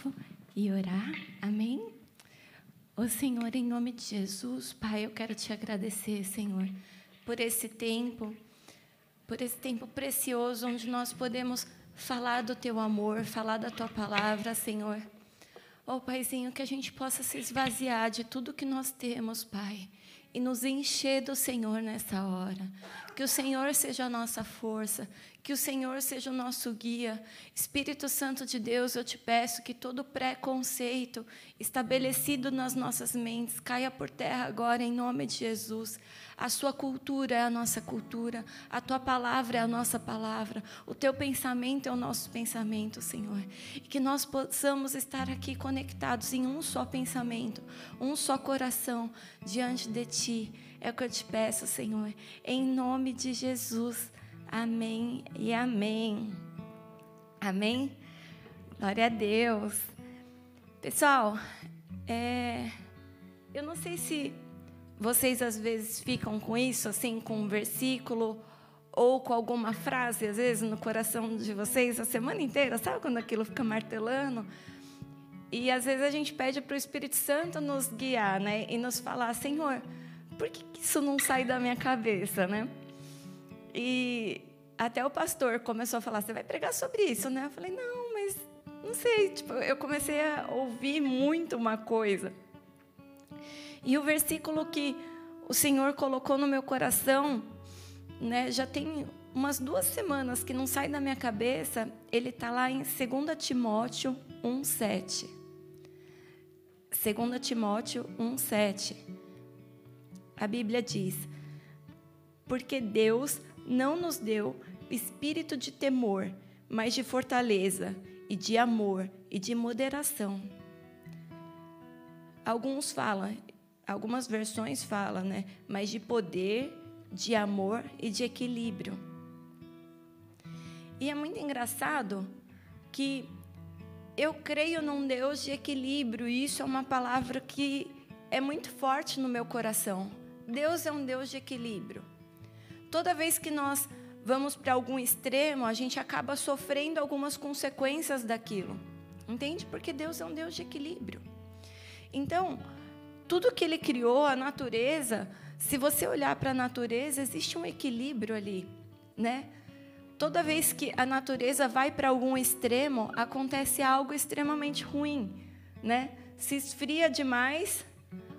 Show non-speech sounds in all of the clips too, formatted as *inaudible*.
novo e orar. Amém? Ô Senhor, em nome de Jesus, Pai, eu quero te agradecer, Senhor, por esse tempo, por esse tempo precioso onde nós podemos falar do teu amor, falar da tua palavra, Senhor. Ó Paizinho, que a gente possa se esvaziar de tudo que nós temos, Pai, e nos encher do Senhor nessa hora. Que o Senhor seja a nossa força, que o Senhor seja o nosso guia. Espírito Santo de Deus, eu te peço que todo preconceito estabelecido nas nossas mentes caia por terra agora, em nome de Jesus. A sua cultura é a nossa cultura, a tua palavra é a nossa palavra, o teu pensamento é o nosso pensamento, Senhor. E que nós possamos estar aqui conectados em um só pensamento, um só coração diante de ti. É o que eu te peço, Senhor, em nome de Jesus. Amém e amém. Amém? Glória a Deus. Pessoal, é, eu não sei se vocês às vezes ficam com isso, assim, com um versículo ou com alguma frase, às vezes, no coração de vocês a semana inteira. Sabe quando aquilo fica martelando? E às vezes a gente pede para o Espírito Santo nos guiar, né? E nos falar, Senhor, por que isso não sai da minha cabeça, né? E até o pastor começou a falar: Você vai pregar sobre isso, né? Eu falei: Não, mas não sei. Tipo, eu comecei a ouvir muito uma coisa. E o versículo que o Senhor colocou no meu coração, né, já tem umas duas semanas que não sai da minha cabeça, ele está lá em 2 Timóteo 1,7. 2 Timóteo 1,7. A Bíblia diz: Porque Deus não nos deu espírito de temor, mas de fortaleza e de amor e de moderação. Alguns falam, algumas versões falam, né? Mas de poder, de amor e de equilíbrio. E é muito engraçado que eu creio num Deus de equilíbrio, e isso é uma palavra que é muito forte no meu coração. Deus é um Deus de equilíbrio. Toda vez que nós vamos para algum extremo, a gente acaba sofrendo algumas consequências daquilo. Entende? Porque Deus é um Deus de equilíbrio. Então, tudo que ele criou, a natureza, se você olhar para a natureza, existe um equilíbrio ali, né? Toda vez que a natureza vai para algum extremo, acontece algo extremamente ruim, né? Se esfria demais,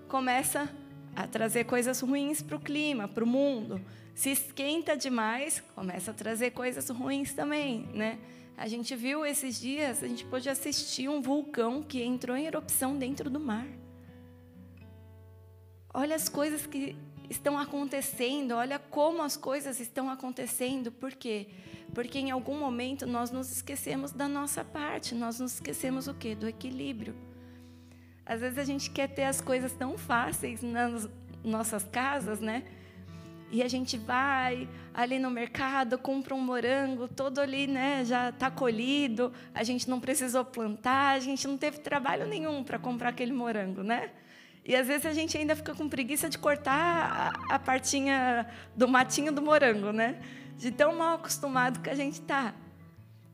começa a trazer coisas ruins para o clima, para o mundo. Se esquenta demais, começa a trazer coisas ruins também, né? A gente viu esses dias, a gente pôde assistir um vulcão que entrou em erupção dentro do mar. Olha as coisas que estão acontecendo, olha como as coisas estão acontecendo. Por quê? Porque em algum momento nós nos esquecemos da nossa parte, nós nos esquecemos o quê? Do equilíbrio. Às vezes a gente quer ter as coisas tão fáceis nas nossas casas, né? E a gente vai ali no mercado, compra um morango, todo ali, né, já está colhido, a gente não precisou plantar, a gente não teve trabalho nenhum para comprar aquele morango, né? E às vezes a gente ainda fica com preguiça de cortar a, partinha do matinho do morango, né? De tão mal acostumado que a gente está.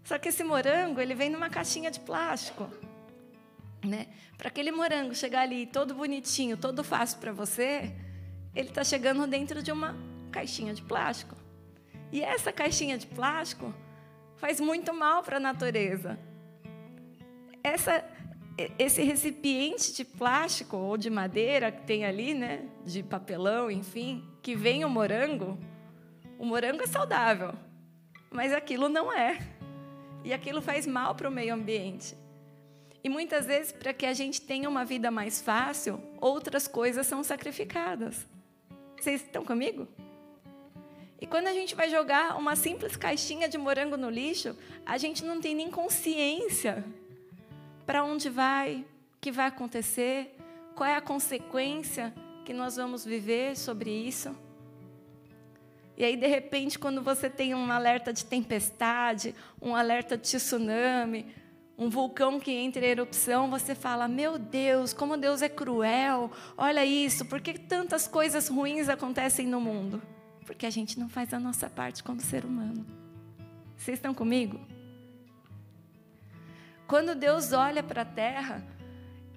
Só que esse morango, ele vem numa caixinha de plástico. Né? Para aquele morango chegar ali todo bonitinho, todo fácil para você, ele está chegando dentro de uma caixinha de plástico. E essa caixinha de plástico faz muito mal para a natureza. Essa, esse recipiente de plástico ou de madeira que tem ali, né, de papelão, enfim, que vem o morango, o morango é saudável, mas aquilo não é. E aquilo faz mal para o meio ambiente. E muitas vezes, para que a gente tenha uma vida mais fácil, outras coisas são sacrificadas. Vocês estão comigo? E quando a gente vai jogar uma simples caixinha de morango no lixo, a gente não tem nem consciência para onde vai, o que vai acontecer, qual é a consequência que nós vamos viver sobre isso. E aí, de repente, quando você tem um alerta de tempestade, um alerta de tsunami, um vulcão que entra em erupção, você fala: Meu Deus, como Deus é cruel, olha isso, por que tantas coisas ruins acontecem no mundo? Porque a gente não faz a nossa parte como ser humano. Vocês estão comigo? Quando Deus olha para a terra,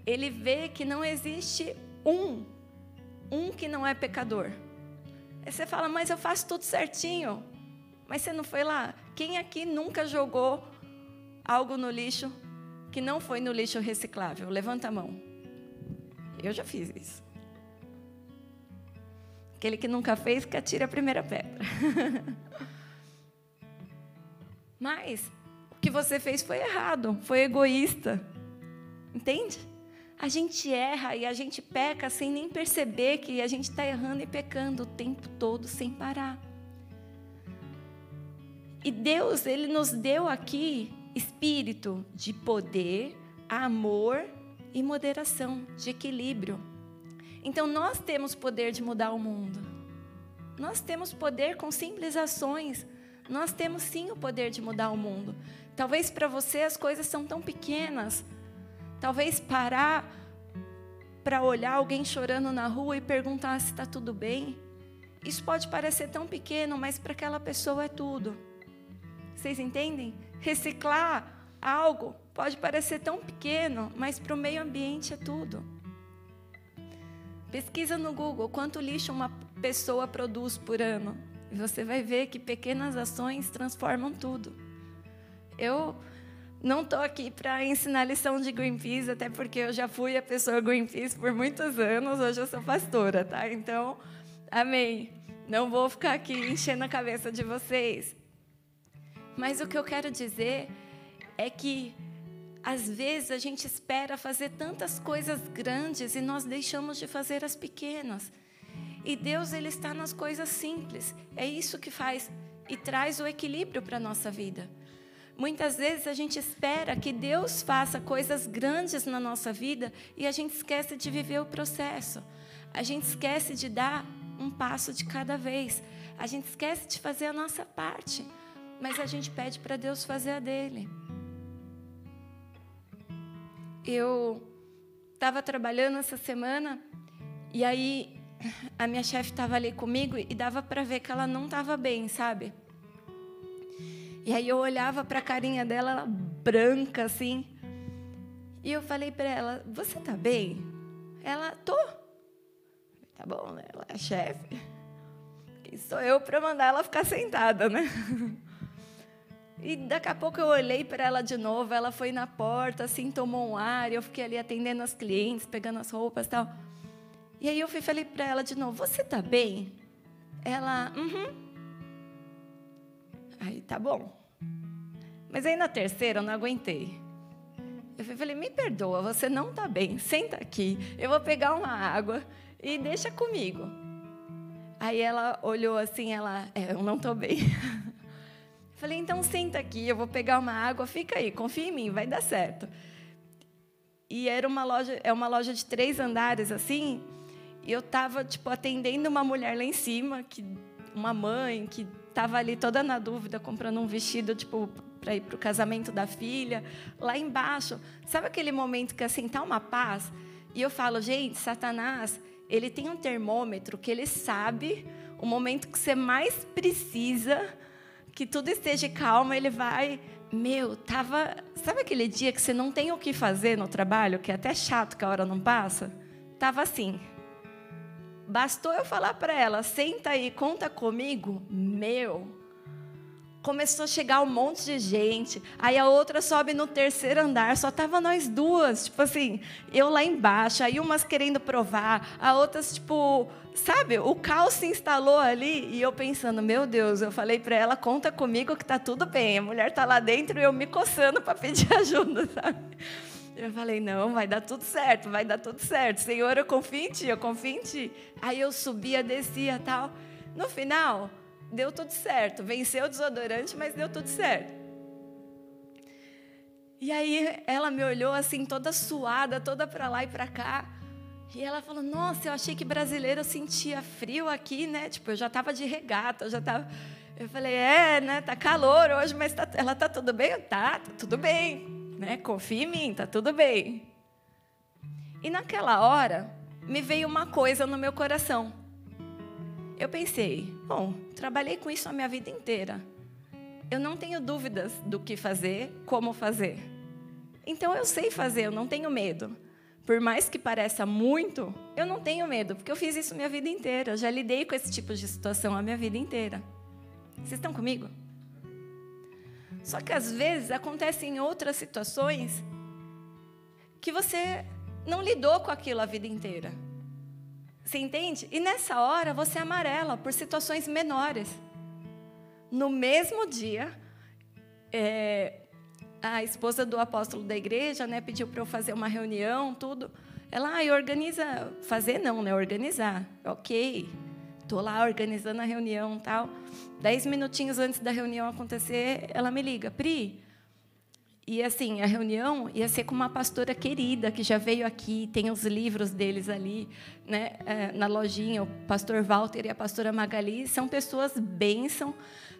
ele vê que não existe um, um que não é pecador. Aí você fala, mas eu faço tudo certinho. Mas você não foi lá? Quem aqui nunca jogou algo no lixo que não foi no lixo reciclável? Levanta a mão. Eu já fiz isso. Aquele que nunca fez, que atira a primeira pedra. *laughs* Mas o que você fez foi errado, foi egoísta. Entende? A gente erra e a gente peca sem nem perceber que a gente está errando e pecando o tempo todo, sem parar. E Deus, Ele nos deu aqui espírito de poder, amor e moderação, de equilíbrio. Então nós temos poder de mudar o mundo. Nós temos poder com simples ações. Nós temos sim o poder de mudar o mundo. Talvez para você as coisas são tão pequenas. Talvez parar para olhar alguém chorando na rua e perguntar se está tudo bem. Isso pode parecer tão pequeno, mas para aquela pessoa é tudo. Vocês entendem? Reciclar algo pode parecer tão pequeno, mas para o meio ambiente é tudo. Pesquisa no Google quanto lixo uma pessoa produz por ano. E você vai ver que pequenas ações transformam tudo. Eu não estou aqui para ensinar lição de Greenpeace, até porque eu já fui a pessoa Greenpeace por muitos anos, hoje eu sou pastora, tá? Então, amém. Não vou ficar aqui enchendo a cabeça de vocês. Mas o que eu quero dizer é que às vezes a gente espera fazer tantas coisas grandes e nós deixamos de fazer as pequenas. E Deus ele está nas coisas simples. É isso que faz e traz o equilíbrio para a nossa vida. Muitas vezes a gente espera que Deus faça coisas grandes na nossa vida e a gente esquece de viver o processo. A gente esquece de dar um passo de cada vez. A gente esquece de fazer a nossa parte. Mas a gente pede para Deus fazer a dele eu estava trabalhando essa semana e aí a minha chefe estava ali comigo e dava para ver que ela não estava bem, sabe? E aí eu olhava para a carinha dela, ela branca assim. E eu falei para ela: "Você tá bem?" Ela: "Tô." Tá bom, né? Ela é chefe. Quem sou eu para mandar ela ficar sentada, né? *laughs* E daqui a pouco eu olhei para ela de novo, ela foi na porta, assim, tomou um ar, eu fiquei ali atendendo as clientes, pegando as roupas e tal. E aí eu fui falei para ela de novo, você tá bem? Ela, uhum. Aí, tá bom. Mas aí na terceira eu não aguentei. Eu falei, me perdoa, você não tá bem, senta aqui, eu vou pegar uma água e deixa comigo. Aí ela olhou assim, ela, é, eu não tô bem. *laughs* Falei, então senta aqui, eu vou pegar uma água, fica aí, confia em mim, vai dar certo. E era uma loja, é uma loja de três andares assim, e eu estava tipo atendendo uma mulher lá em cima, que uma mãe que estava ali toda na dúvida, comprando um vestido tipo para ir para o casamento da filha. Lá embaixo, sabe aquele momento que assim tá uma paz? E eu falo, gente, Satanás, ele tem um termômetro que ele sabe o momento que você mais precisa que tudo esteja calmo, ele vai. Meu, tava. Sabe aquele dia que você não tem o que fazer no trabalho, que é até chato que a hora não passa? Tava assim. Bastou eu falar para ela, senta aí, conta comigo. Meu, começou a chegar um monte de gente. Aí a outra sobe no terceiro andar, só tava nós duas, tipo assim, eu lá embaixo, aí umas querendo provar, a outras tipo, sabe, o caos se instalou ali e eu pensando, meu Deus, eu falei para ela, conta comigo que tá tudo bem. A mulher tá lá dentro e eu me coçando para pedir *laughs* ajuda, sabe? Eu falei, não, vai dar tudo certo, vai dar tudo certo. Senhor, eu confio em ti, eu confio em ti. Aí eu subia, descia, tal. No final, deu tudo certo. Venceu o desodorante, mas deu tudo certo. E aí ela me olhou assim, toda suada, toda para lá e para cá. E ela falou: Nossa, eu achei que brasileiro sentia frio aqui, né? Tipo, eu já estava de regata, eu já estava. Eu falei: É, né? Tá calor hoje, mas tá... ela tá tudo bem? Tá, tá tudo bem, né? Confia em mim, tá tudo bem. E naquela hora me veio uma coisa no meu coração eu pensei, bom, trabalhei com isso a minha vida inteira. eu não tenho dúvidas do que fazer, como fazer. Então eu sei fazer, eu não tenho medo. Por mais que pareça muito, eu não tenho medo, porque eu fiz isso minha vida inteira. Eu já lidei com esse tipo de situação a minha vida inteira. Vocês estão comigo? Só que às vezes acontecem outras situações que você não lidou com aquilo a vida inteira. Você entende? E nessa hora você amarela por situações menores. No mesmo dia, é, a esposa do apóstolo da igreja né, pediu para eu fazer uma reunião, tudo. Ela, ah, organiza. Fazer não, né? Organizar. Ok. Estou lá organizando a reunião tal. Dez minutinhos antes da reunião acontecer, ela me liga, Pri. E assim, a reunião ia ser com uma pastora querida que já veio aqui, tem os livros deles ali, né, é, na lojinha. O pastor Walter e a pastora Magali são pessoas bênção,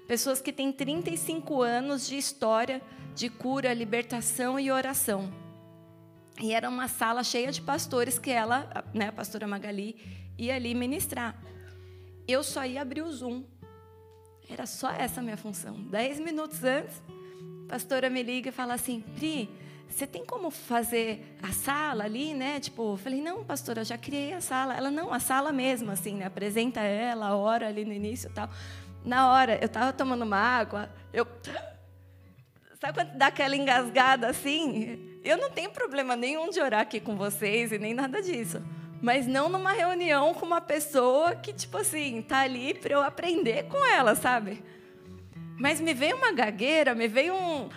pessoas que têm 35 anos de história de cura, libertação e oração. E era uma sala cheia de pastores que ela, né, a pastora Magali, ia ali ministrar. Eu só ia abrir o Zoom. Era só essa a minha função. Dez minutos antes, a pastora me liga e fala assim, Pri, você tem como fazer a sala ali, né? Tipo, eu falei, não, pastora, eu já criei a sala. Ela, não, a sala mesmo, assim, né? Apresenta ela, a hora ali no início e tal. Na hora, eu estava tomando uma água, eu Sabe quando dá aquela engasgada assim? Eu não tenho problema nenhum de orar aqui com vocês e nem nada disso. Mas não numa reunião com uma pessoa que, tipo assim, tá ali para eu aprender com ela, sabe? Mas me veio uma gagueira, me veio um.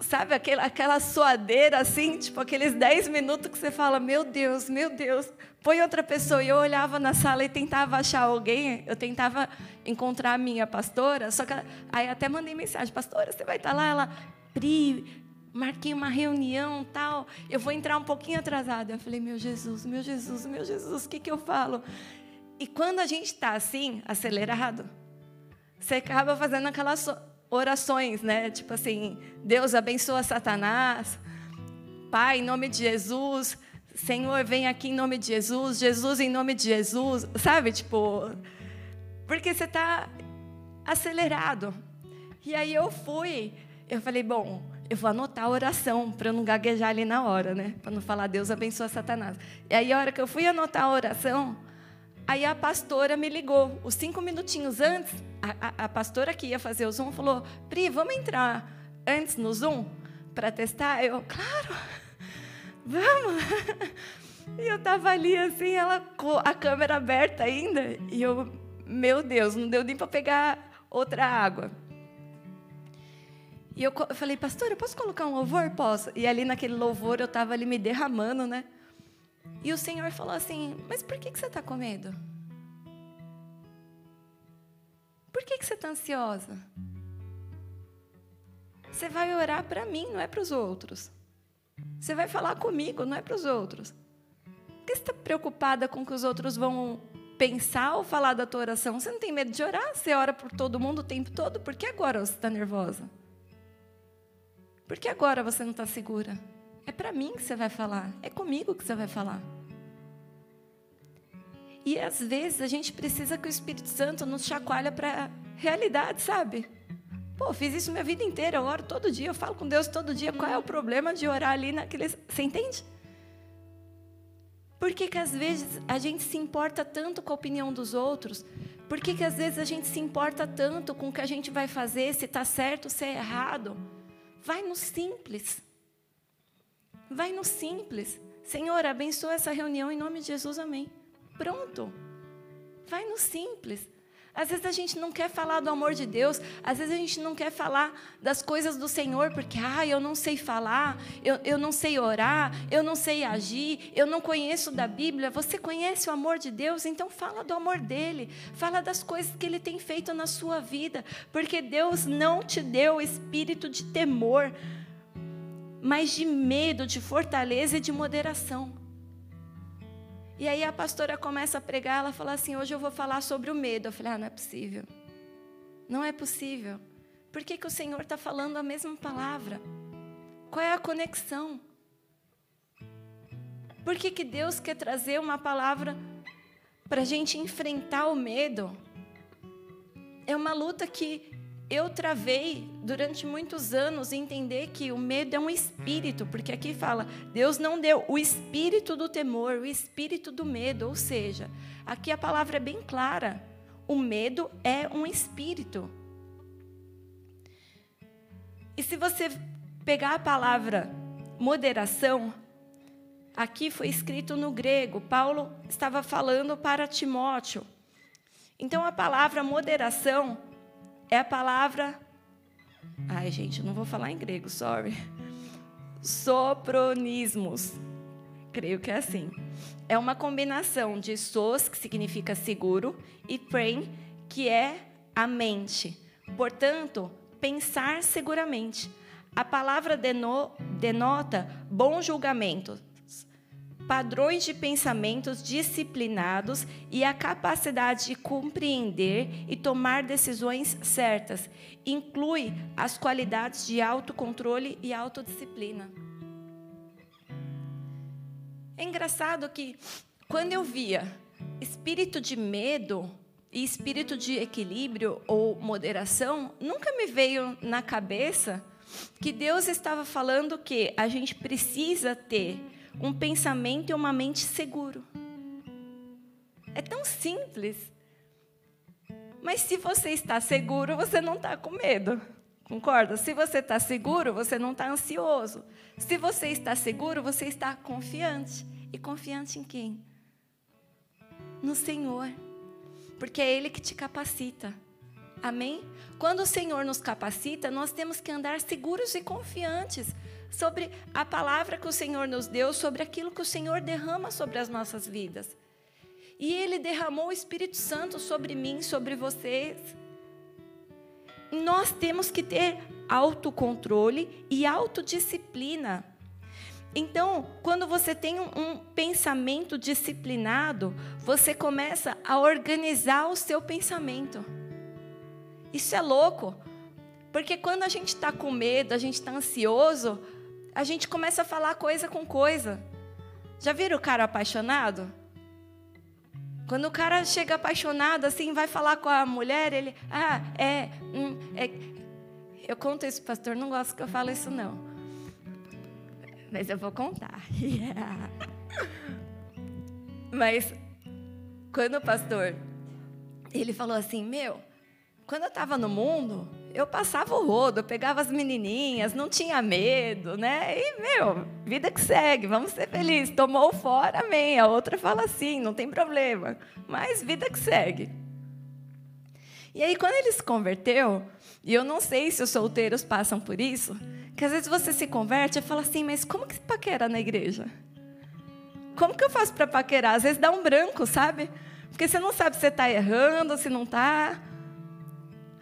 Sabe, aquela, aquela suadeira assim, tipo aqueles 10 minutos que você fala: Meu Deus, meu Deus, põe outra pessoa. E eu olhava na sala e tentava achar alguém, eu tentava encontrar a minha pastora, só que aí até mandei mensagem: Pastora, você vai estar lá? Ela, Pri, marquei uma reunião tal, eu vou entrar um pouquinho atrasada. Eu falei: Meu Jesus, meu Jesus, meu Jesus, o que, que eu falo? E quando a gente está assim, acelerado, você acaba fazendo aquelas orações, né? Tipo assim, Deus abençoa Satanás. Pai, em nome de Jesus, Senhor, vem aqui em nome de Jesus, Jesus em nome de Jesus, sabe? Tipo, porque você está acelerado. E aí eu fui, eu falei, bom, eu vou anotar a oração para eu não gaguejar ali na hora, né? Para não falar Deus abençoa Satanás. E aí a hora que eu fui anotar a oração, aí a pastora me ligou, os cinco minutinhos antes, a, a, a pastora que ia fazer o Zoom falou, Pri, vamos entrar antes no Zoom para testar? Eu, claro *laughs* vamos. E eu tava ali assim, ela com a câmera aberta ainda, e eu, meu Deus, não deu nem para pegar outra água. E eu falei, pastor, eu posso colocar um louvor? Posso. E ali naquele louvor eu estava ali me derramando, né? E o Senhor falou assim: Mas por que, que você está com medo? Por que, que você está ansiosa? Você vai orar para mim, não é para os outros. Você vai falar comigo, não é para os outros. Por que você está preocupada com o que os outros vão pensar ou falar da tua oração? Você não tem medo de orar? Você ora por todo mundo o tempo todo? Por que agora você está nervosa? Por que agora você não está segura? É para mim que você vai falar. É comigo que você vai falar. E às vezes a gente precisa que o Espírito Santo nos chacoalhe para realidade, sabe? Pô, fiz isso minha vida inteira, eu oro todo dia, eu falo com Deus todo dia. Qual é o problema de orar ali naquele. Você entende? Por que, que às vezes a gente se importa tanto com a opinião dos outros? Por que, que às vezes a gente se importa tanto com o que a gente vai fazer, se está certo, se é errado? Vai no simples. Vai no simples. Senhor, abençoa essa reunião em nome de Jesus, amém. Pronto. Vai no simples. Às vezes a gente não quer falar do amor de Deus, às vezes a gente não quer falar das coisas do Senhor, porque, ah, eu não sei falar, eu, eu não sei orar, eu não sei agir, eu não conheço da Bíblia. Você conhece o amor de Deus? Então fala do amor dele, fala das coisas que ele tem feito na sua vida, porque Deus não te deu espírito de temor, mas de medo, de fortaleza e de moderação. E aí a pastora começa a pregar, ela fala assim: hoje eu vou falar sobre o medo. Eu falei: ah, não é possível. Não é possível. Por que, que o Senhor está falando a mesma palavra? Qual é a conexão? Por que, que Deus quer trazer uma palavra para a gente enfrentar o medo? É uma luta que eu travei durante muitos anos entender que o medo é um espírito, porque aqui fala, Deus não deu o espírito do temor, o espírito do medo, ou seja, aqui a palavra é bem clara. O medo é um espírito. E se você pegar a palavra moderação, aqui foi escrito no grego, Paulo estava falando para Timóteo. Então a palavra moderação é a palavra. Ai, gente, eu não vou falar em grego, sorry. Sopronismos. Creio que é assim. É uma combinação de sos, que significa seguro, e prem, que é a mente. Portanto, pensar seguramente. A palavra denota bom julgamento, padrões de pensamentos disciplinados e a capacidade de compreender e tomar decisões certas. Inclui as qualidades de autocontrole e autodisciplina. É engraçado que quando eu via espírito de medo e espírito de equilíbrio ou moderação, nunca me veio na cabeça que Deus estava falando que a gente precisa ter um pensamento e uma mente seguro. É tão simples. Mas se você está seguro, você não está com medo. Concorda? Se você está seguro, você não está ansioso. Se você está seguro, você está confiante. E confiante em quem? No Senhor. Porque é Ele que te capacita. Amém? Quando o Senhor nos capacita, nós temos que andar seguros e confiantes sobre a palavra que o Senhor nos deu, sobre aquilo que o Senhor derrama sobre as nossas vidas. E Ele derramou o Espírito Santo sobre mim, sobre vocês. Nós temos que ter autocontrole e autodisciplina. Então, quando você tem um, pensamento disciplinado, você começa a organizar o seu pensamento. Isso é louco, porque quando a gente está com medo, a gente está ansioso, a gente começa a falar coisa com coisa. Já viram o cara apaixonado? Quando o cara chega apaixonado, assim, vai falar com a mulher, ele, ah, é, hum, é. Eu conto isso, pastor, não gosto que eu fale isso, não. Mas eu vou contar. Yeah. *laughs* Mas, quando o pastor, ele falou assim, meu, quando eu estava no mundo, eu passava o rodo, eu pegava as menininhas, não tinha medo, né? E, meu, vida que segue, vamos ser felizes. Tomou fora, amém. A outra fala assim, não tem problema. Mas vida que segue. E aí, quando ele se converteu, e eu não sei se os solteiros passam por isso, que às vezes você se converte e fala assim, mas como que se paquera na igreja? Como que eu faço para paquerar? Às vezes dá um branco, sabe? Porque você não sabe se você está errando, se não está.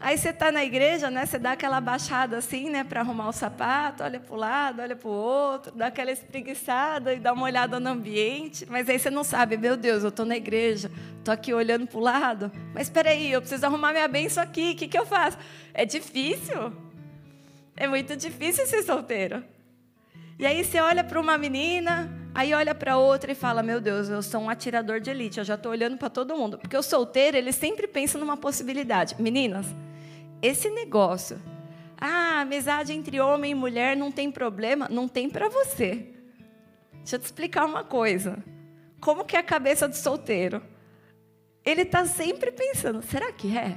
Aí você está na igreja, né? Você dá aquela baixada assim, né? Para arrumar o sapato, olha para o lado, olha para o outro, dá aquela espreguiçada e dá uma olhada no ambiente. Mas aí você não sabe, meu Deus, eu estou na igreja, estou aqui olhando para o lado. Mas espera aí, eu preciso arrumar minha bênção aqui, o que, que eu faço? É difícil. É muito difícil ser solteiro. E aí você olha para uma menina, aí olha para outra e fala: Meu Deus, eu sou um atirador de elite, eu já estou olhando para todo mundo. Porque o solteiro, ele sempre pensa numa possibilidade. Meninas, esse negócio, ah, amizade entre homem e mulher não tem problema, não tem para você. Deixa eu te explicar uma coisa. Como que é a cabeça do solteiro? Ele está sempre pensando: será que é?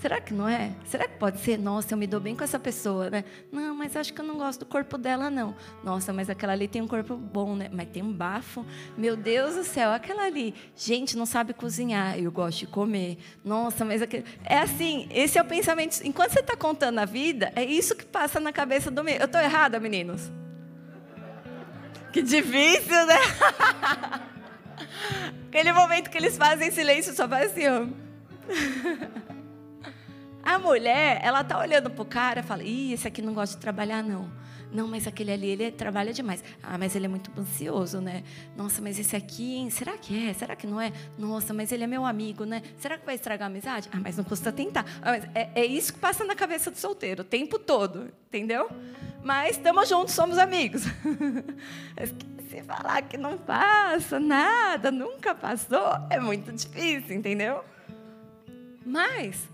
Será que não é? Será que pode ser? Nossa, eu me dou bem com essa pessoa, né? Não, mas acho que eu não gosto do corpo dela, não. Nossa, mas aquela ali tem um corpo bom, né? Mas tem um bafo. Meu Deus do céu, aquela ali. Gente, não sabe cozinhar. Eu gosto de comer. Nossa, mas aquele. É assim, esse é o pensamento. Enquanto você está contando a vida, é isso que passa na cabeça do menino. Eu estou errada, meninos? Que difícil, né? *laughs* Aquele momento que eles fazem silêncio, só vai assim, ó. *laughs* A mulher, ela tá olhando pro cara e fala: Ih, esse aqui não gosta de trabalhar, não. Não, mas aquele ali, ele trabalha demais. Ah, mas ele é muito ansioso, né? Nossa, mas esse aqui, hein? será que é? Será que não é? Nossa, mas ele é meu amigo, né? Será que vai estragar a amizade? Ah, mas não custa tentar. Ah, é, é, isso que passa na cabeça do solteiro, o tempo todo, entendeu? Mas estamos juntos, somos amigos. *laughs* Se falar que não passa nada, nunca passou, é muito difícil, entendeu? Mas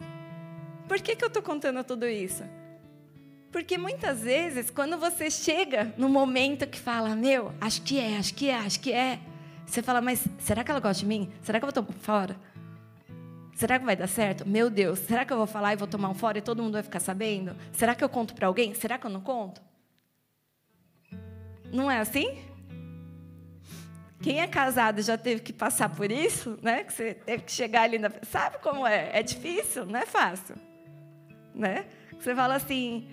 Por que, que eu estou contando tudo isso? Porque muitas vezes, quando você chega no momento que fala, meu, acho que é, acho que é, acho que é, você fala, mas será que ela gosta de mim? Será que eu vou tomar fora? Será que vai dar certo? Meu Deus, será que eu vou falar e vou tomar um fora e todo mundo vai ficar sabendo? Será que eu conto para alguém? Será que eu não conto? Não é assim? Quem é casado já teve que passar por isso, né? Que você teve que chegar ali na... Sabe como é? É difícil, não é fácil, né? Você fala assim,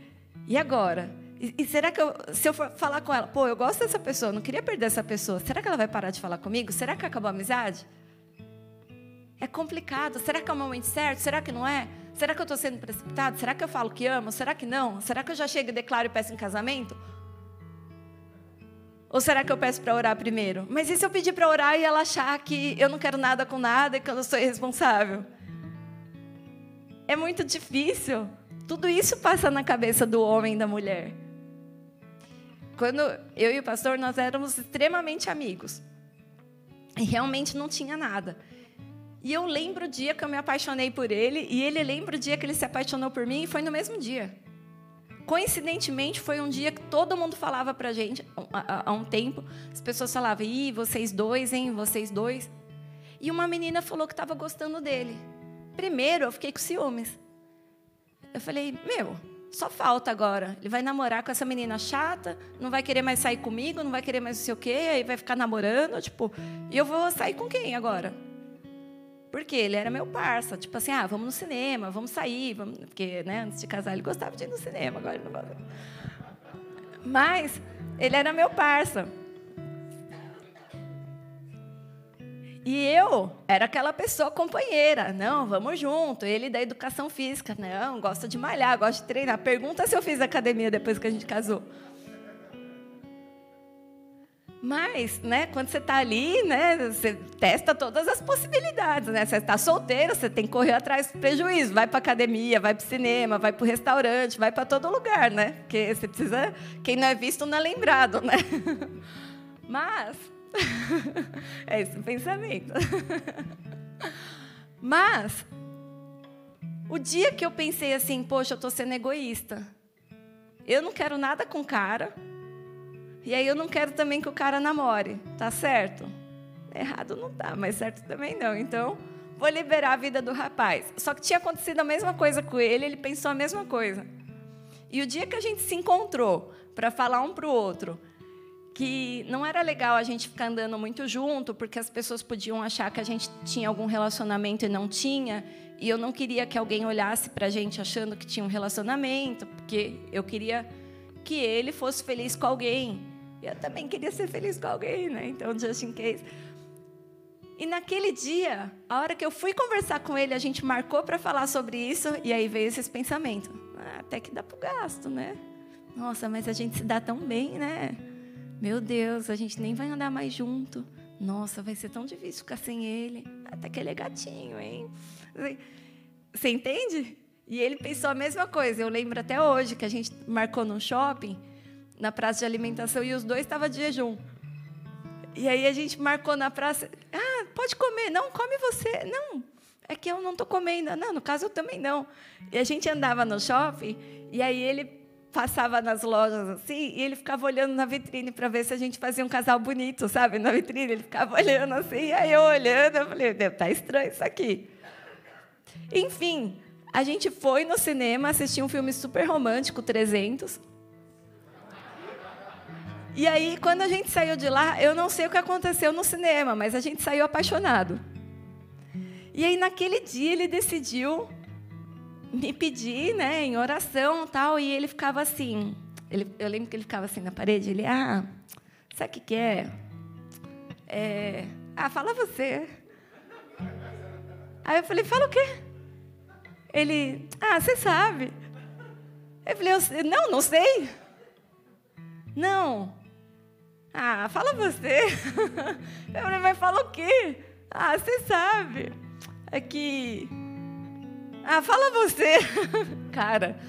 e agora? E, e, será que eu, se eu for falar com ela, pô, eu gosto dessa pessoa, não queria perder essa pessoa, será que ela vai parar de falar comigo? Será que acabou a amizade? É complicado. Será que é o momento certo? Será que não é? Será que eu estou sendo precipitado? Será que eu falo que amo? Será que não? Será que eu já chego e declaro e peço em casamento? Ou será que eu peço para orar primeiro? Mas e se eu pedir para orar e ela achar que eu não quero nada com nada e que eu não sou irresponsável? É muito difícil. Tudo isso passa na cabeça do homem e da mulher. Quando eu e o pastor, nós éramos extremamente amigos. E realmente não tinha nada. E eu lembro o dia que eu me apaixonei por ele, e ele lembra o dia que ele se apaixonou por mim, e foi no mesmo dia. Coincidentemente, foi um dia que todo mundo falava pra gente, há, um tempo, as pessoas falavam, ih, vocês dois, hein, vocês dois. E uma menina falou que estava gostando dele. Primeiro, eu fiquei com ciúmes. Eu falei, meu, só falta agora. Ele vai namorar com essa menina chata, não vai querer mais sair comigo, não vai querer mais não sei o quê, aí vai ficar namorando, tipo, e eu vou sair com quem agora? Porque ele era meu parça, tipo assim, ah, vamos no cinema, vamos sair, vamos... porque né, antes de casar ele gostava de ir no cinema, agora ele não vai. Mas ele era meu parça. E eu era aquela pessoa companheira. Não, vamos junto. Ele da educação física. Não, gosta de malhar, gosta de treinar. Pergunta se eu fiz academia depois que a gente casou. Mas, né, quando você está ali, né, você testa todas as possibilidades, né? Você está solteiro, você tem que correr atrás do prejuízo. Vai para academia, vai para cinema, vai para o restaurante, vai para todo lugar, né? Porque você precisa, quem não é visto não é lembrado, né? *laughs* Mas *laughs* é esse o pensamento. *laughs* Mas o dia que eu pensei assim, poxa, eu estou sendo egoísta. Eu não quero nada com o cara e aí eu não quero também que o cara namore, tá certo? Errado não tá, mas certo também não. Então, vou liberar a vida do rapaz. Só que tinha acontecido a mesma coisa com ele, ele pensou a mesma coisa. E o dia que a gente se encontrou para falar um para o outro que não era legal a gente ficar andando muito junto, porque as pessoas podiam achar que a gente tinha algum relacionamento e não tinha, e eu não queria que alguém olhasse para a gente achando que tinha um relacionamento, porque eu queria que ele fosse feliz com alguém. Eu também queria ser feliz com alguém, né? Então, just in case. E naquele dia, a hora que eu fui conversar com ele, a gente marcou para falar sobre isso, e aí veio esses pensamentos. Ah, até que dá para o gasto, né? Nossa, mas a gente se dá tão bem, né? Meu Deus, a gente nem vai andar mais junto. Nossa, vai ser tão difícil ficar sem ele. Até que ele é gatinho, hein? Você entende? E ele pensou a mesma coisa. Eu lembro até hoje que a gente marcou num shopping na praça de alimentação e os dois estavam de jejum. E aí a gente marcou na praça, ah, pode comer, não, come você, não, é que eu não estou comendo, não, no caso eu também não. E a gente andava no shopping e aí ele passava nas lojas assim e ele ficava olhando na vitrine para ver se a gente fazia um casal bonito, sabe, na vitrine, ele ficava olhando assim, e aí eu olhando, eu falei, tá estranho isso aqui. Enfim, a gente foi no cinema assistir um filme super romântico, 300, e aí, quando a gente saiu de lá, eu não sei o que aconteceu no cinema, mas a gente saiu apaixonado. E aí, naquele dia, ele decidiu me pedir, né, em oração tal, e ele ficava assim. Ele, eu lembro que ele ficava assim na parede. Ele, ah, sabe o que, que é? é? Ah, fala você. Aí eu falei, fala o quê? Ele, ah, você sabe. Eu falei, eu, não, não sei. Não. Ah, fala você. *laughs* Eu falei, mas fala o quê? Ah, você sabe. É que. Ah, fala você. *laughs* Cara,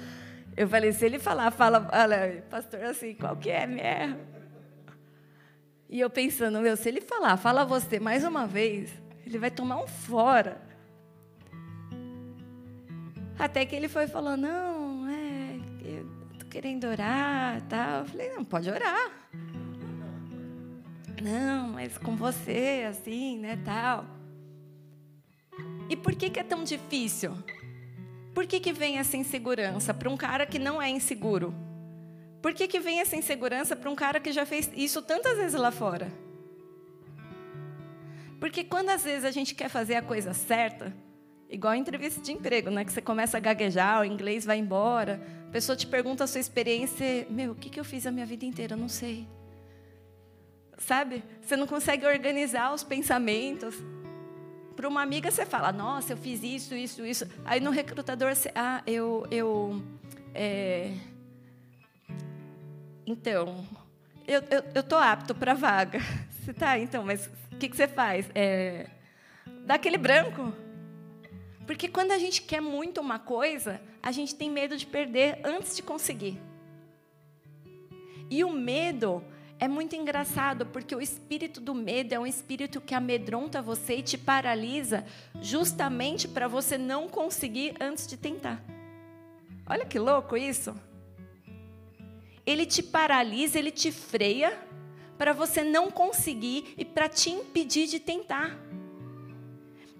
eu falei, se ele falar, fala, olha, pastor, assim, qual que é, minha? E eu pensando, meu, se ele falar, fala você mais uma vez, ele vai tomar um fora. Até que ele foi falando, não, é, eu tô querendo orar, tal. Eu falei, não, pode orar. Não, mas com você, assim, né, tal. E por que, que é tão difícil? Por que, que vem essa insegurança para um cara que não é inseguro? Por que, que vem essa insegurança para um cara que já fez isso tantas vezes lá fora? Porque quando às vezes a gente quer fazer a coisa certa, igual a entrevista de emprego, né? Que você começa a gaguejar, o inglês vai embora, a pessoa te pergunta a sua experiência, meu, o que, que eu fiz a minha vida inteira? Eu não sei. Sabe? Você não consegue organizar os pensamentos. Para uma amiga você fala, nossa, eu fiz isso, isso, isso. Aí no recrutador você, ah, eu, eu, é... então, eu, eu, eu tô apto para vaga. *laughs* Você tá, então, mas o que, que você faz? É... Dá aquele branco. Porque quando a gente quer muito uma coisa, a gente tem medo de perder antes de conseguir. E o medo é muito engraçado, porque o espírito do medo é um espírito que amedronta você e te paralisa, justamente para você não conseguir antes de tentar. Olha que louco isso! Ele te paralisa, ele te freia para você não conseguir e para te impedir de tentar.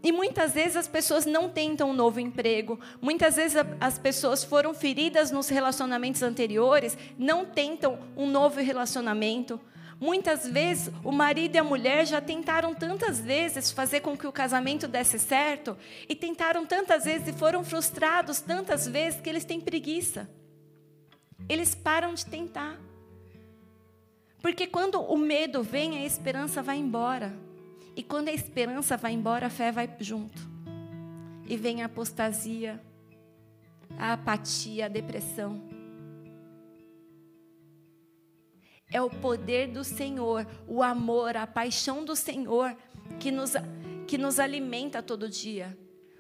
E muitas vezes as pessoas não tentam um novo emprego, muitas vezes as pessoas foram feridas nos relacionamentos anteriores, não tentam um novo relacionamento. Muitas vezes o marido e a mulher já tentaram tantas vezes fazer com que o casamento desse certo, e tentaram tantas vezes e foram frustrados tantas vezes que eles têm preguiça. Eles param de tentar. Porque quando o medo vem, a esperança vai embora. E quando a esperança vai embora, a fé vai junto. E vem a apostasia, a apatia, a depressão. É o poder do Senhor, o amor, a paixão do Senhor que nos, que nos alimenta todo dia.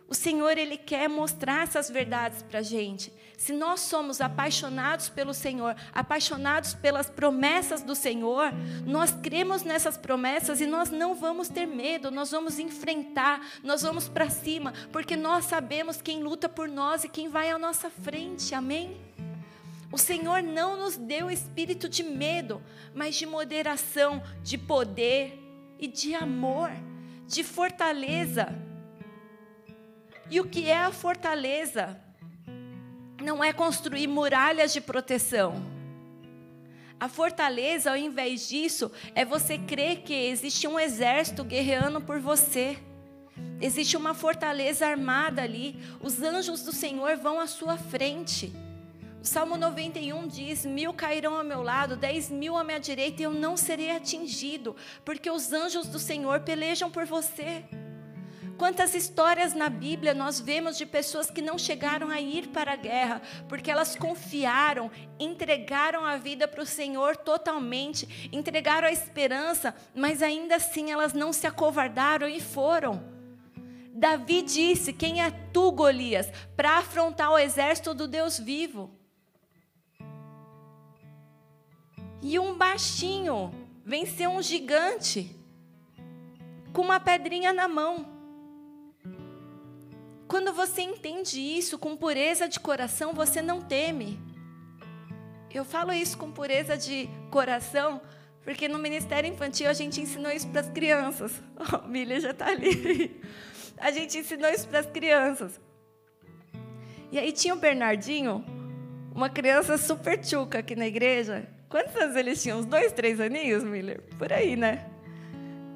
O Senhor, Ele quer mostrar essas verdades para a gente. Se nós somos apaixonados pelo Senhor, apaixonados pelas promessas do Senhor, nós cremos nessas promessas e nós não vamos ter medo, nós vamos enfrentar, nós vamos para cima, porque nós sabemos quem luta por nós e quem vai à nossa frente. Amém? O Senhor não nos deu espírito de medo, mas de moderação, de poder e de amor, de fortaleza. E o que é a fortaleza? Não é construir muralhas de proteção. A fortaleza, ao invés disso, é você crer que existe um exército guerreando por você. Existe uma fortaleza armada ali. Os anjos do Senhor vão à sua frente. O Salmo 91 diz: Mil cairão ao meu lado, dez mil à minha direita, e eu não serei atingido, porque os anjos do Senhor pelejam por você. Quantas histórias na Bíblia nós vemos de pessoas que não chegaram a ir para a guerra, porque elas confiaram, entregaram a vida para o Senhor totalmente, entregaram a esperança, mas ainda assim elas não se acovardaram e foram. Davi disse: Quem é tu, Golias, para afrontar o exército do Deus vivo? E um baixinho venceu um gigante com uma pedrinha na mão. Quando você entende isso com pureza de coração, você não teme. Eu falo isso com pureza de coração, porque no Ministério Infantil a gente ensinou isso para as crianças. *laughs* Oh, Milha já está ali. A gente ensinou isso para as crianças. E aí tinha o Bernardinho, uma criança super tchuca aqui na igreja. Quantos anos eles tinham? Uns dois, três aninhos, Miller? Por aí, né?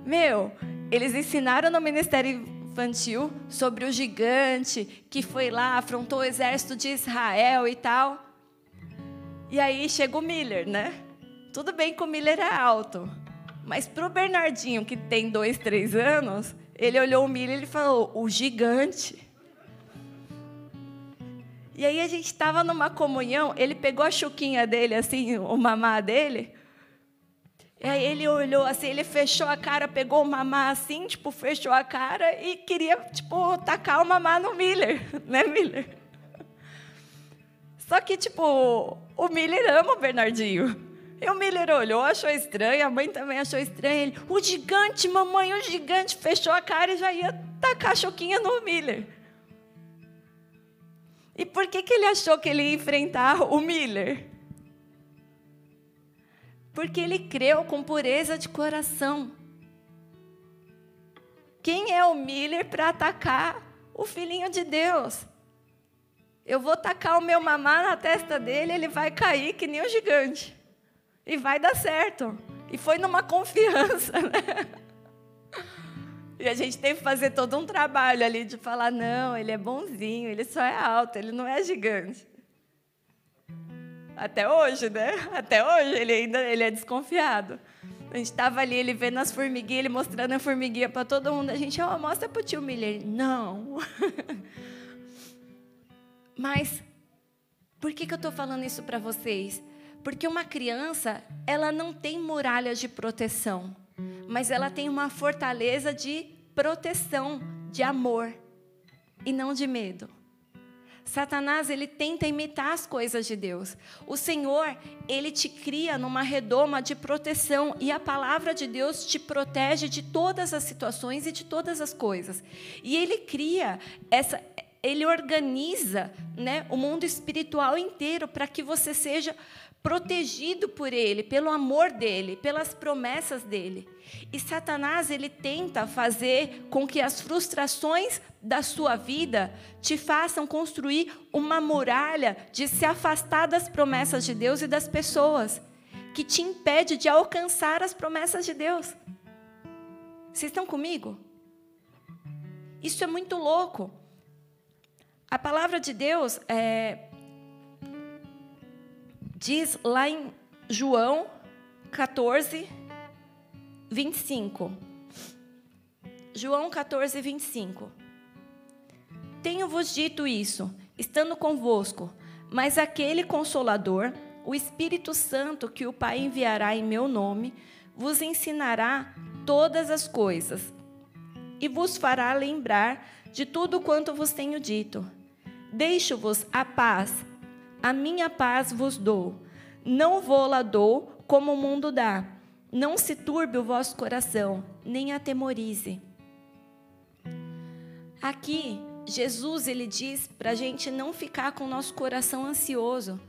Meu, eles ensinaram no Ministério infantil sobre o gigante que foi lá, afrontou o exército de Israel e tal. E aí chega o Miller, né? Tudo bem que o Miller é alto, mas para o Bernardinho, que tem dois, três anos, ele olhou o Miller e falou: o gigante. E aí a gente estava numa comunhão, ele pegou a chuquinha dele, assim, o mamá dele, aí ele olhou assim, ele fechou a cara, pegou o mamá assim, tipo, fechou a cara e queria, tipo, tacar o mamá no Miller, *laughs* né, Miller? Só que, tipo, o Miller ama o Bernardinho. E o Miller olhou, achou estranho, a mãe também achou estranho. Ele, o gigante, mamãe, o gigante, fechou a cara e já ia tacar a choquinha no Miller. E por que, que ele achou que ele ia enfrentar o Miller? Porque ele creu com pureza de coração. Quem é o Miller para atacar o filhinho de Deus? Eu vou tacar o meu mamá na testa dele, ele vai cair que nem um gigante. E vai dar certo. E foi numa confiança, *laughs* né? E a gente teve que fazer todo um trabalho ali de falar: não, ele é bonzinho, ele só é alto, ele não é gigante. Até hoje, né? Até hoje ele ainda ele é desconfiado. A gente estava ali, ele vendo as formiguinhas, ele mostrando a formiguinha para todo mundo. A gente, oh, mostra para o tio Miller. Não. *laughs* Mas, por que, que eu estou falando isso para vocês? Porque uma criança, ela não tem muralhas de proteção, mas ela tem uma fortaleza de proteção, de amor, e não de medo. Satanás, ele tenta imitar as coisas de Deus. O Senhor, ele te cria numa redoma de proteção e a palavra de Deus te protege de todas as situações e de todas as coisas. E ele cria essa ele organiza, né, o mundo espiritual inteiro para que você seja protegido por ele, pelo amor dele, pelas promessas dele. E Satanás ele tenta fazer com que as frustrações da sua vida te façam construir uma muralha de se afastar das promessas de Deus e das pessoas, que te impede de alcançar as promessas de Deus. Vocês estão comigo? Isso é muito louco. A palavra de Deus é, Diz lá em João 14, 25. João 14, 25. Tenho-vos dito isso, estando convosco, mas aquele consolador, o Espírito Santo que o Pai enviará em meu nome, vos ensinará todas as coisas e vos fará lembrar de tudo quanto vos tenho dito. Deixo-vos a paz a minha paz vos dou. Não vou-la dou como o mundo dá. Não se turbe o vosso coração, nem atemorize. Aqui, Jesus ele diz para a gente não ficar com o nosso coração ansioso,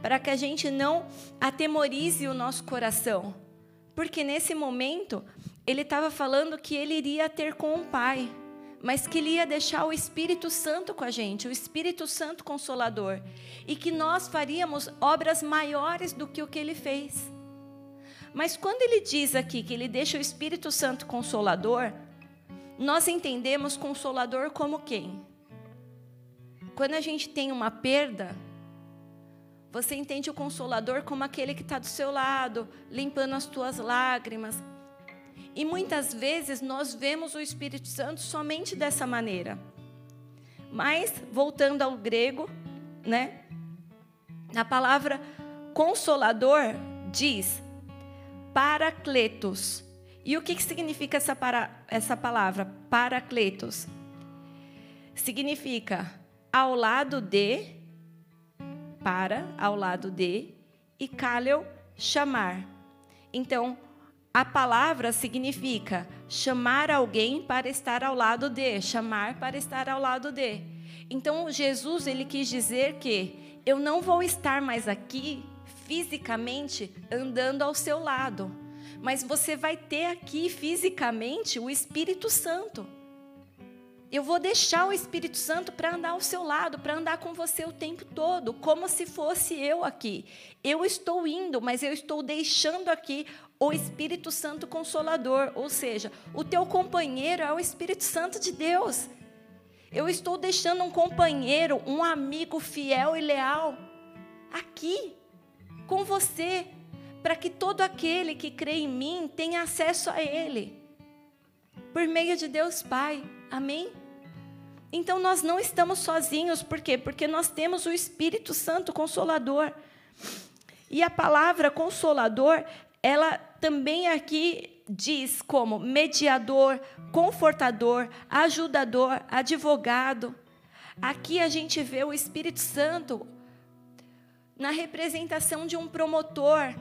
para que a gente não atemorize o nosso coração, porque nesse momento ele estava falando que ele iria ter com o Pai mas que Ele ia deixar o Espírito Santo com a gente, o Espírito Santo Consolador, e que nós faríamos obras maiores do que o que Ele fez. Mas quando Ele diz aqui que Ele deixa o Espírito Santo Consolador, nós entendemos Consolador como quem? Quando a gente tem uma perda, você entende o Consolador como aquele que está do seu lado, limpando as tuas lágrimas, e muitas vezes nós vemos o Espírito Santo somente dessa maneira. Mas, voltando ao grego, né? A palavra consolador diz paracletos. E o que, significa essa, para, essa palavra, paracletos? Significa ao lado de, para, ao lado de, e kaleo, chamar. Então, a palavra significa chamar alguém para estar ao lado de, chamar para estar ao lado de. Então Jesus ele quis dizer que eu não vou estar mais aqui fisicamente andando ao seu lado, mas você vai ter aqui fisicamente o Espírito Santo. Eu vou deixar o Espírito Santo para andar ao seu lado, para andar com você o tempo todo, como se fosse eu aqui. Eu estou indo, mas eu estou deixando aqui o Espírito Santo Consolador, ou seja, o teu companheiro é o Espírito Santo de Deus. Eu estou deixando um companheiro, um amigo fiel e leal aqui com você, para que todo aquele que crê em mim tenha acesso a Ele, por meio de Deus Pai. Amém? Então nós não estamos sozinhos, por quê? Porque nós temos o Espírito Santo Consolador. E a palavra consolador, ela também aqui diz como mediador, confortador, ajudador, advogado. Aqui a gente vê o Espírito Santo na representação de um promotor,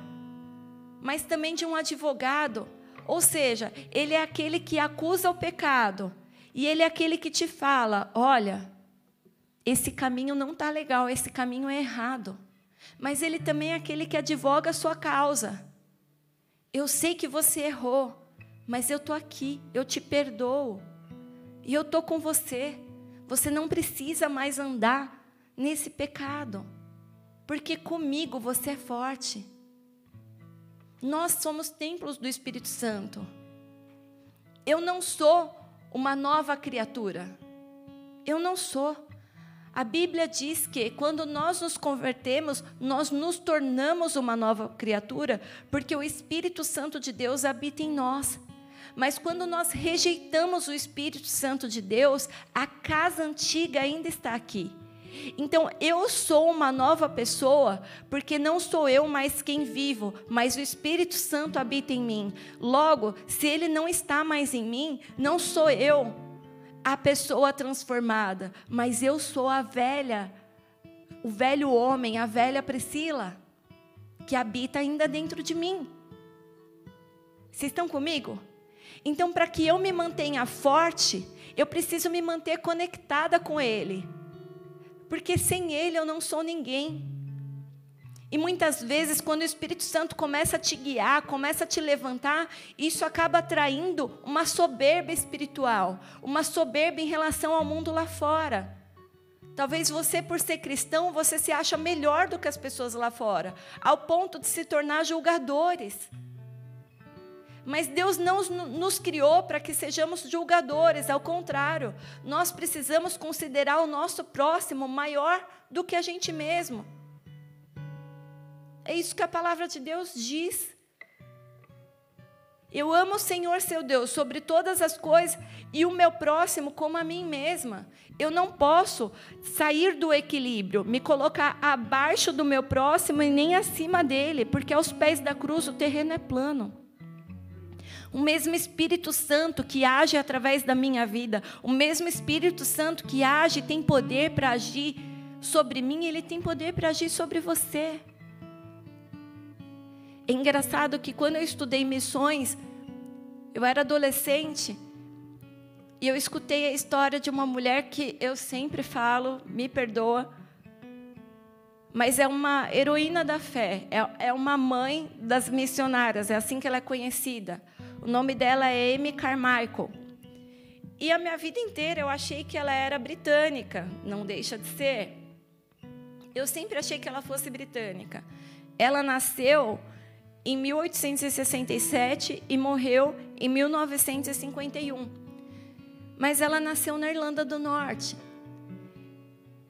mas também de um advogado. Ou seja, ele é aquele que acusa o pecado, e ele é aquele que te fala: olha, esse caminho não está legal, esse caminho é errado. Mas Ele também é aquele que advoga a sua causa. Eu sei que você errou, mas eu estou aqui, eu te perdoo. E eu estou com você. Você não precisa mais andar nesse pecado, porque comigo você é forte. Nós somos templos do Espírito Santo. Eu não sou uma nova criatura. Eu não sou. A Bíblia diz que quando nós nos convertemos, nós nos tornamos uma nova criatura, porque o Espírito Santo de Deus habita em nós. Mas quando nós rejeitamos o Espírito Santo de Deus, a casa antiga ainda está aqui. Então eu sou uma nova pessoa, porque não sou eu mais quem vivo, mas o Espírito Santo habita em mim. Logo, se ele não está mais em mim, não sou eu a pessoa transformada, mas eu sou a velha, o velho homem, a velha Priscila, que habita ainda dentro de mim. Vocês estão comigo? Então, para que eu me mantenha forte, eu preciso me manter conectada com Ele porque sem Ele eu não sou ninguém. E muitas vezes, quando o Espírito Santo começa a te guiar, começa a te levantar, isso acaba atraindo uma soberba espiritual, uma soberba em relação ao mundo lá fora. Talvez você, por ser cristão, você se acha melhor do que as pessoas lá fora, ao ponto de se tornar julgadores. Mas Deus não nos criou para que sejamos julgadores, ao contrário, nós precisamos considerar o nosso próximo maior do que a gente mesmo. É isso que a palavra de Deus diz. Eu amo o Senhor seu Deus sobre todas as coisas e o meu próximo como a mim mesma. Eu não posso sair do equilíbrio, me colocar abaixo do meu próximo e nem acima dele, porque aos pés da cruz o terreno é plano. O mesmo Espírito Santo que age através da minha vida, o mesmo Espírito Santo que age tem poder para agir sobre mim, ele tem poder para agir sobre você. É engraçado que quando eu estudei missões, eu era adolescente, e eu escutei a história de uma mulher que eu sempre falo, me perdoa, mas é uma heroína da fé, é, é uma mãe das missionárias, é assim que ela é conhecida. O nome dela é Amy Carmichael. E a minha vida inteira eu achei que ela era britânica, não deixa de ser. Eu sempre achei que ela fosse britânica. Ela nasceu em 1867 e morreu em 1951. Mas ela nasceu na Irlanda do Norte.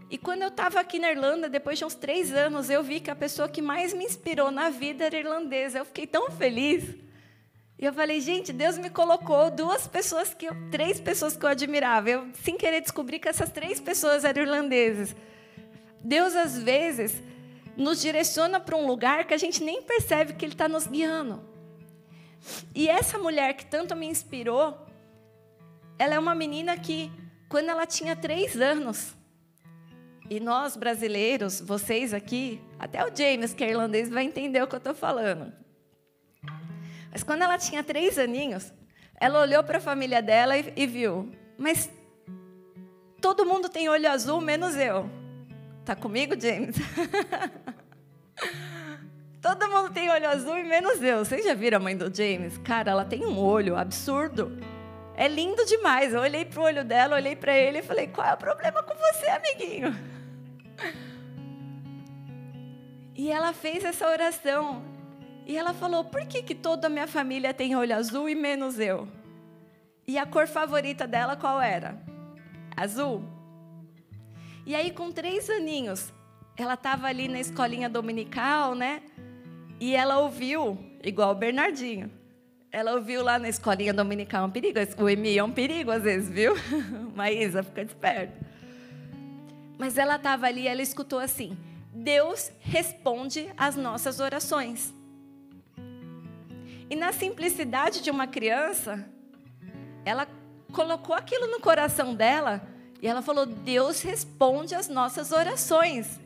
E quando eu estava aqui na Irlanda, depois de uns três anos, eu vi que a pessoa que mais me inspirou na vida era irlandesa. Eu fiquei tão feliz. E eu falei, gente, Deus me colocou duas pessoas que eu, três pessoas que eu admirava. Eu sem querer descobri que essas três pessoas eram irlandeses. Deus às vezes nos direciona para um lugar que a gente nem percebe que Ele está nos guiando. E essa mulher que tanto me inspirou, ela é uma menina que, quando ela tinha três anos, e nós brasileiros, vocês aqui, até o James, que é irlandês, vai entender o que eu estou falando. Mas quando ela tinha três aninhos, ela olhou para a família dela e, e viu, mas todo mundo tem olho azul, menos eu. Tá comigo, James? *laughs* todo mundo tem olho azul e menos eu. Vocês já viram a mãe do James? Cara, ela tem um olho absurdo. É lindo demais. Eu olhei para o olho dela, olhei para ele e falei: qual é o problema com você, amiguinho? *laughs* E ela fez essa oração. E ela falou: por que, que toda a minha família tem olho azul e menos eu? E a cor favorita dela qual era? Azul. E aí, com três aninhos, ela estava ali na escolinha dominical, né? E ela ouviu, igual o Bernardinho. Ela ouviu lá na escolinha dominical um perigo. O Emi é um perigo às vezes, viu? *laughs* Maísa, fica desperto. Mas ela estava ali, ela escutou assim: Deus responde às nossas orações. E na simplicidade de uma criança, ela colocou aquilo no coração dela e ela falou: Deus responde às nossas orações.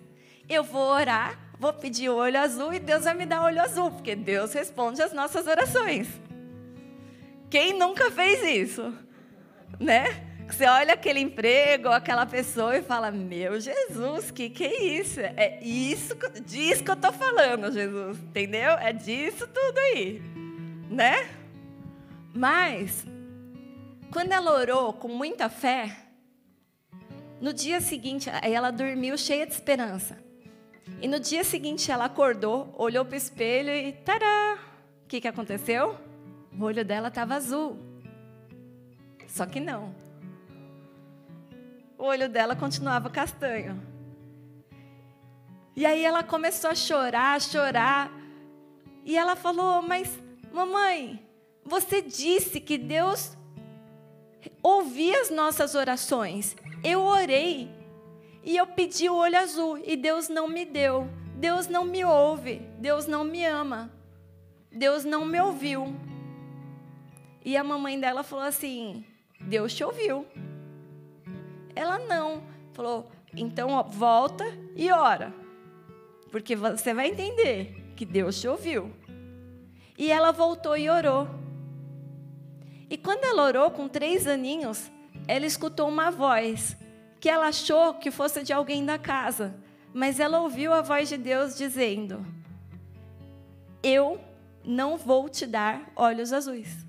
Eu vou orar, vou pedir olho azul e Deus vai me dar olho azul, porque Deus responde às nossas orações. Quem nunca fez isso? Né? Você olha aquele emprego, aquela pessoa e fala: Meu Jesus, que que é isso? É isso disso que eu estou falando, Jesus, entendeu? É disso tudo aí, né? Mas quando ela orou com muita fé, no dia seguinte, ela dormiu cheia de esperança. E no dia seguinte ela acordou, olhou para o espelho e tará! O que, que aconteceu? O olho dela estava azul. Só que não. O olho dela continuava castanho. E aí ela começou a chorar, a chorar. E ela falou: Mas, mamãe, você disse que Deus ouvia as nossas orações. Eu orei e eu pedi o olho azul e Deus não me deu. Deus não me ouve. Deus não me ama. Deus não me ouviu. E a mamãe dela falou assim: Deus te ouviu. Ela não. Falou: então ó, volta e ora. Porque você vai entender que Deus te ouviu. E ela voltou e orou. E quando ela orou com três aninhos, ela escutou uma voz que ela achou que fosse de alguém da casa, mas ela ouviu a voz de Deus dizendo: Eu não vou te dar olhos azuis.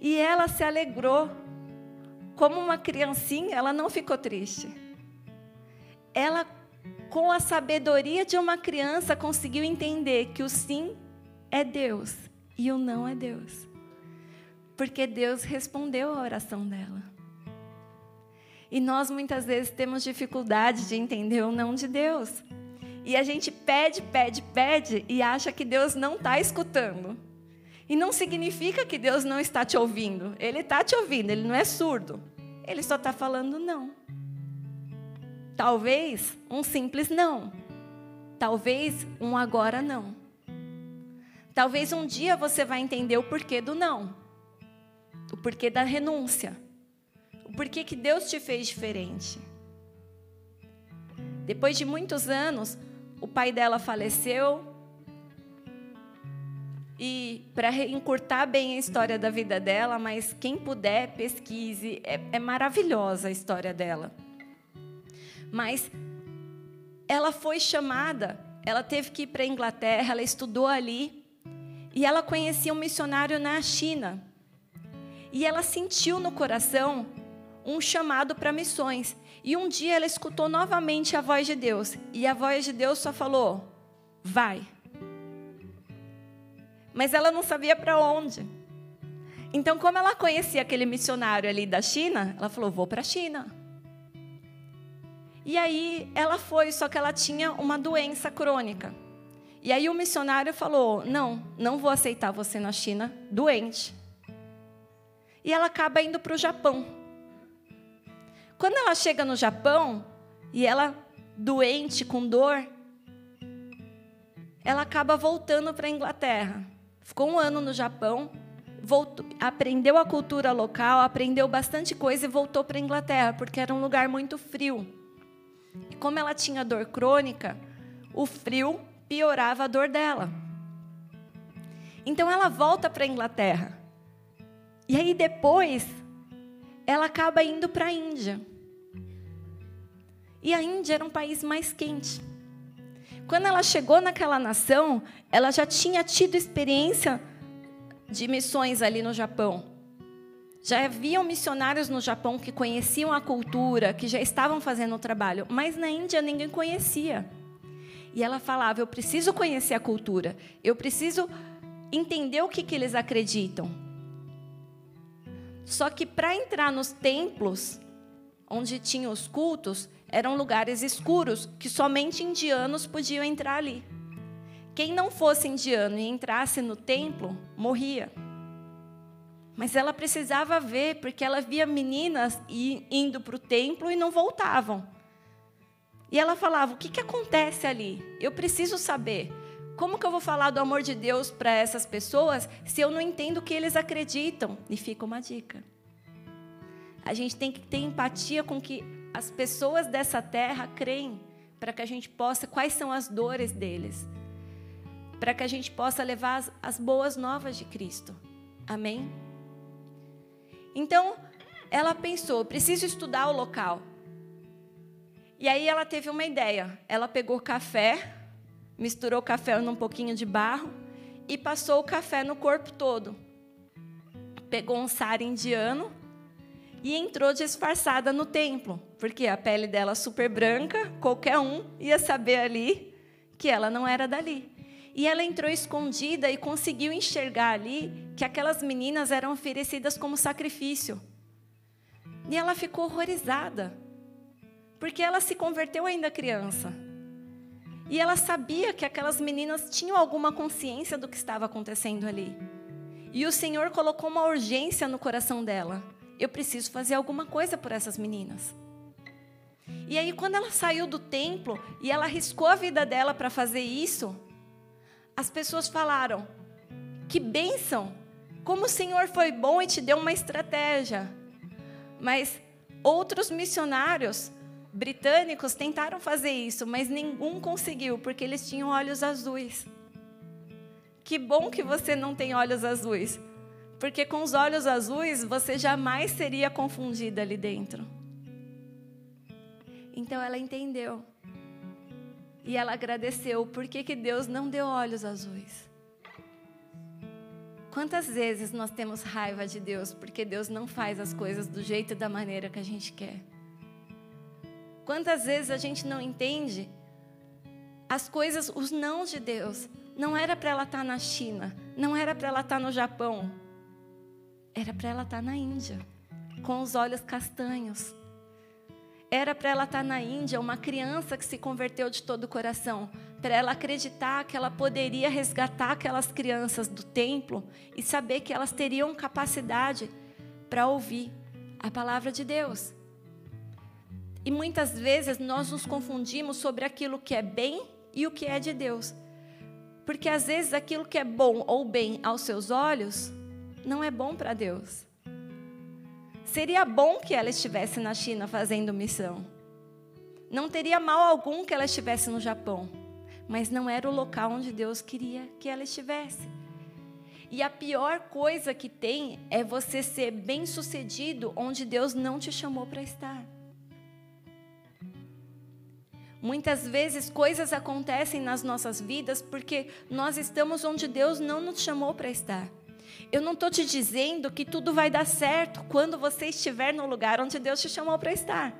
E ela se alegrou, como uma criancinha, ela não ficou triste. Ela, com a sabedoria de uma criança, conseguiu entender que o sim é Deus e o não é Deus. Porque Deus respondeu a oração dela. E nós muitas vezes temos dificuldade de entender o não de Deus. E a gente pede, pede, pede e acha que Deus não está escutando. E não significa que Deus não está te ouvindo. Ele está te ouvindo, ele não é surdo. Ele só está falando não. Talvez um simples não. Talvez um agora não. Talvez um dia você vai entender o porquê do não, o porquê da renúncia, o porquê que Deus te fez diferente. Depois de muitos anos, o pai dela faleceu. E para encurtar bem a história da vida dela, mas quem puder, pesquise. É, é maravilhosa a história dela. Mas ela foi chamada, ela teve que ir para a Inglaterra, ela estudou ali. E ela conhecia um missionário na China. E ela sentiu no coração um chamado para missões. E um dia ela escutou novamente a voz de Deus. E a voz de Deus só falou: vai. Mas ela não sabia para onde. Então, como ela conhecia aquele missionário ali da China, ela falou: vou para a China. E aí ela foi, só que ela tinha uma doença crônica. E aí o missionário falou: Não, não vou aceitar você na China doente. E ela acaba indo para o Japão. Quando ela chega no Japão, e ela doente, com dor, ela acaba voltando para a Inglaterra. Ficou um ano no Japão, voltou, aprendeu a cultura local, aprendeu bastante coisa e voltou para a Inglaterra, porque era um lugar muito frio. E como ela tinha dor crônica, o frio piorava a dor dela. Então ela volta para a Inglaterra. E aí depois ela acaba indo para a Índia. E a Índia era um país mais quente. Quando ela chegou naquela nação, ela já tinha tido experiência de missões ali no Japão. Já haviam missionários no Japão que conheciam a cultura, que já estavam fazendo o trabalho, mas na Índia ninguém conhecia. E ela falava: Eu preciso conhecer a cultura, eu preciso entender o que, que eles acreditam. Só que para entrar nos templos, onde tinham os cultos, eram lugares escuros que somente indianos podiam entrar ali. Quem não fosse indiano e entrasse no templo, morria. Mas ela precisava ver, porque ela via meninas indo para o templo e não voltavam. E ela falava: O que, que acontece ali? Eu preciso saber. Como que eu vou falar do amor de Deus para essas pessoas se eu não entendo o que eles acreditam? E fica uma dica. A gente tem que ter empatia com que as pessoas dessa terra creem, para que a gente possa, quais são as dores deles, para que a gente possa levar as, as boas novas de Cristo. Amém? Então, ela pensou: preciso estudar o local. E aí ela teve uma ideia. Ela pegou café, misturou café num pouquinho de barro e passou o café no corpo todo. Pegou um sara indiano e entrou disfarçada no templo, porque a pele dela super branca, qualquer um ia saber ali que ela não era dali. E ela entrou escondida e conseguiu enxergar ali que aquelas meninas eram oferecidas como sacrifício. E ela ficou horrorizada, porque ela se converteu ainda criança. E ela sabia que aquelas meninas tinham alguma consciência do que estava acontecendo ali. E o Senhor colocou uma urgência no coração dela. Eu preciso fazer alguma coisa por essas meninas. E aí, quando ela saiu do templo e ela arriscou a vida dela para fazer isso, as pessoas falaram: Que bênção! Como o Senhor foi bom e te deu uma estratégia. Mas outros missionários britânicos tentaram fazer isso, mas nenhum conseguiu, porque eles tinham olhos azuis. Que bom que você não tem olhos azuis, porque com os olhos azuis você jamais seria confundida ali dentro. Então ela entendeu. E ela agradeceu. Por que, que Deus não deu olhos azuis? Quantas vezes nós temos raiva de Deus porque Deus não faz as coisas do jeito e da maneira que a gente quer? Quantas vezes a gente não entende as coisas, os não de Deus? Não era para ela estar tá na China, não era para ela estar tá no Japão, era para ela estar tá na Índia, com os olhos castanhos. Era para ela estar na Índia, uma criança que se converteu de todo o coração, para ela acreditar que ela poderia resgatar aquelas crianças do templo e saber que elas teriam capacidade para ouvir a palavra de Deus. E muitas vezes nós nos confundimos sobre aquilo que é bem e o que é de Deus. Porque às vezes aquilo que é bom ou bem aos seus olhos não é bom para Deus. Seria bom que ela estivesse na China fazendo missão. Não teria mal algum que ela estivesse no Japão. Mas não era o local onde Deus queria que ela estivesse. E a pior coisa que tem é você ser bem-sucedido onde Deus não te chamou para estar. Muitas vezes coisas acontecem nas nossas vidas porque nós estamos onde Deus não nos chamou para estar. Eu não estou te dizendo que tudo vai dar certo quando você estiver no lugar onde Deus te chamou para estar.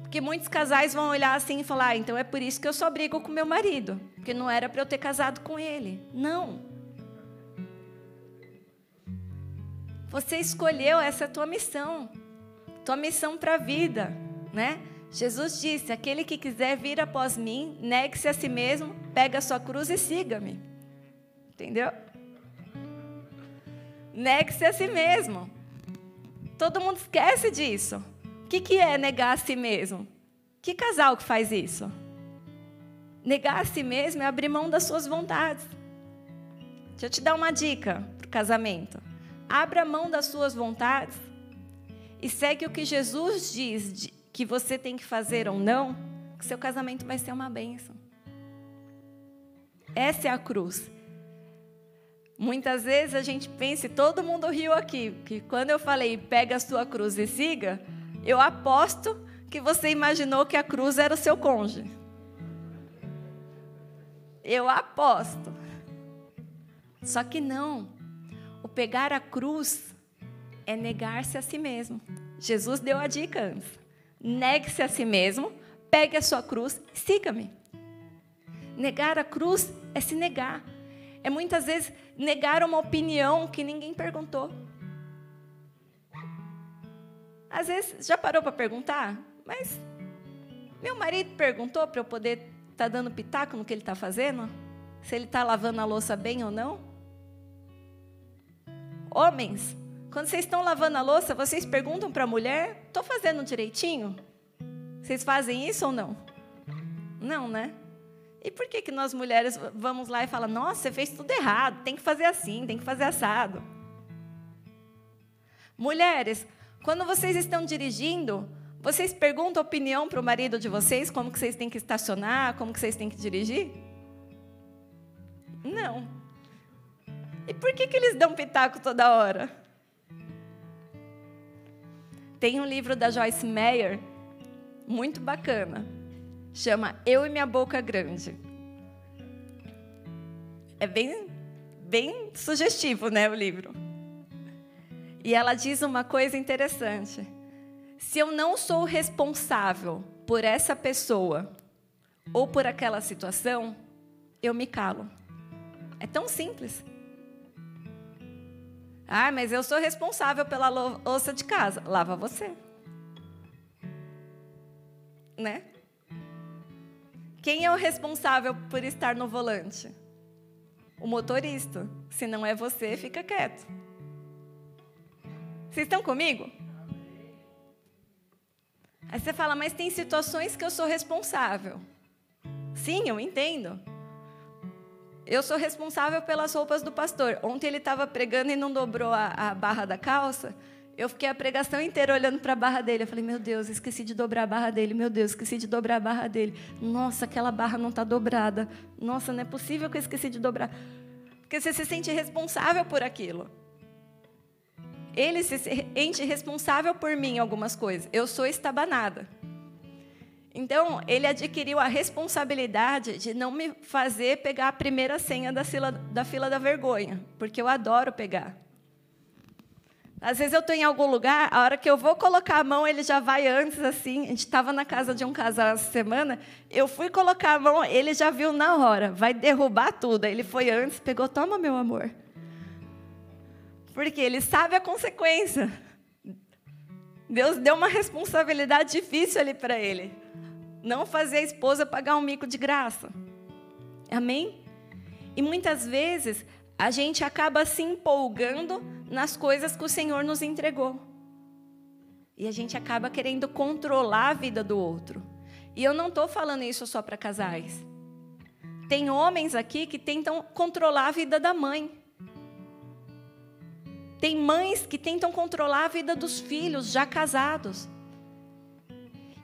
Porque muitos casais vão olhar assim e falar: ah, então é por isso que eu só brigo com meu marido, porque não era para eu ter casado com ele. Não. Você escolheu, essa tua missão. Tua missão para a vida, né? Jesus disse: aquele que quiser vir após mim, negue-se a si mesmo, pega a sua cruz e siga-me. Entendeu? Negue-se a si mesmo. Todo mundo esquece disso. O que, que é negar a si mesmo? Que casal que faz isso? Negar a si mesmo é abrir mão das suas vontades. Deixa eu te dar uma dica para o casamento. Abra mão das suas vontades e segue o que Jesus diz que você tem que fazer ou não, que seu casamento vai ser uma bênção. Essa é a cruz. Muitas vezes a gente pensa, e todo mundo riu aqui, que quando eu falei pega a sua cruz e siga, eu aposto que você imaginou que a cruz era o seu cônjuge. Eu aposto. Só que não. O pegar a cruz é negar-se a si mesmo. Jesus deu a dica antes. Negue-se a si mesmo, pegue a sua cruz e siga-me. Negar a cruz é se negar. É muitas vezes negar uma opinião que ninguém perguntou. Às vezes, já parou para perguntar? Mas meu marido perguntou para eu poder estar tá dando pitaco no que ele está fazendo? Se ele está lavando a louça bem ou não? Homens, quando vocês estão lavando a louça, vocês perguntam para a mulher: estou fazendo direitinho? Vocês fazem isso ou não? Não, né? E por que, que nós mulheres vamos lá e falamos, nossa, você fez tudo errado, tem que fazer assim, tem que fazer assado? Mulheres, quando vocês estão dirigindo, vocês perguntam opinião para o marido de vocês, como que vocês têm que estacionar, como que vocês têm que dirigir? Não. E por que, que eles dão pitaco toda hora? Tem um livro da Joyce Meyer, muito bacana. Chama Eu e Minha Boca Grande. É bem, bem sugestivo, né, o livro. E ela diz uma coisa interessante. Se eu não sou responsável por essa pessoa ou por aquela situação, eu me calo. É tão simples. Ah, mas eu sou responsável pela louça de casa. Lava você. Né? Quem é o responsável por estar no volante? O motorista. Se não é você, fica quieto. Vocês estão comigo? Aí você fala, mas tem situações que eu sou responsável. Sim, eu entendo. Eu sou responsável pelas roupas do pastor. Ontem ele estava pregando e não dobrou a, a, barra da calça. Eu fiquei a pregação inteira olhando para a barra dele. Eu falei, meu Deus, esqueci de dobrar a barra dele. Meu Deus, esqueci de dobrar a barra dele. Nossa, aquela barra não está dobrada. Nossa, não é possível que eu esqueci de dobrar. Porque você se sente responsável por aquilo. Ele se sente responsável por mim em algumas coisas. Eu sou estabanada. Então, ele adquiriu a responsabilidade de não me fazer pegar a primeira senha da fila da, fila da vergonha, porque eu adoro pegar. Às vezes eu estou em algum lugar, a hora que eu vou colocar a mão, ele já vai antes, assim. A gente estava na casa de um casal essa semana, eu fui colocar a mão, ele já viu na hora, vai derrubar tudo. Ele foi antes, pegou, toma, meu amor. Porque ele sabe a consequência. Deus deu uma responsabilidade difícil ali para ele. Não fazer a esposa pagar um mico de graça. Amém? E muitas vezes a gente acaba se empolgando nas coisas que o Senhor nos entregou. E a gente acaba querendo controlar a vida do outro. E eu não estou falando isso só para casais. Tem homens aqui que tentam controlar a vida da mãe. Tem mães que tentam controlar a vida dos filhos já casados.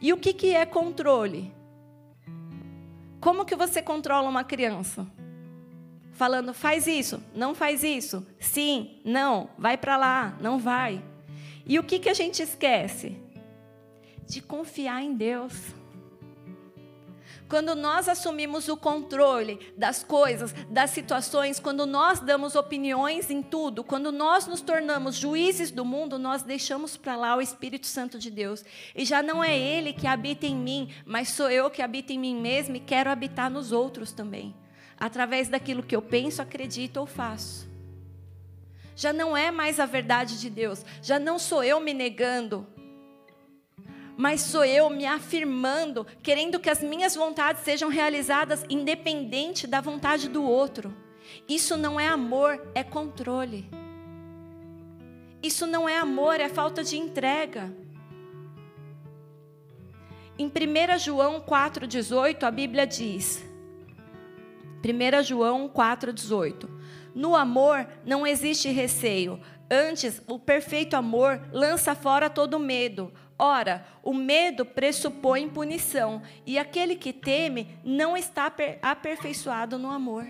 E o que, que é controle? Como que você controla uma criança? Falando, faz isso, não faz isso, sim, não, vai para lá, não vai. E o que, que a gente esquece? De confiar em Deus. Quando nós assumimos o controle das coisas, das situações, quando nós damos opiniões em tudo, quando nós nos tornamos juízes do mundo, nós deixamos para lá o Espírito Santo de Deus. E já não é Ele que habita em mim, mas sou eu que habito em mim mesmo e quero habitar nos outros também, através daquilo que eu penso, acredito ou faço. Já não é mais a verdade de Deus, já não sou eu me negando, mas sou eu me afirmando, querendo que as minhas vontades sejam realizadas independente da vontade do outro. Isso não é amor, é controle. Isso não é amor, é falta de entrega. Em 1 João 4,18, a Bíblia diz: 1 João 4,18: No amor não existe receio, antes o perfeito amor lança fora todo medo Ora, o medo pressupõe punição, e aquele que teme não está aperfeiçoado no amor.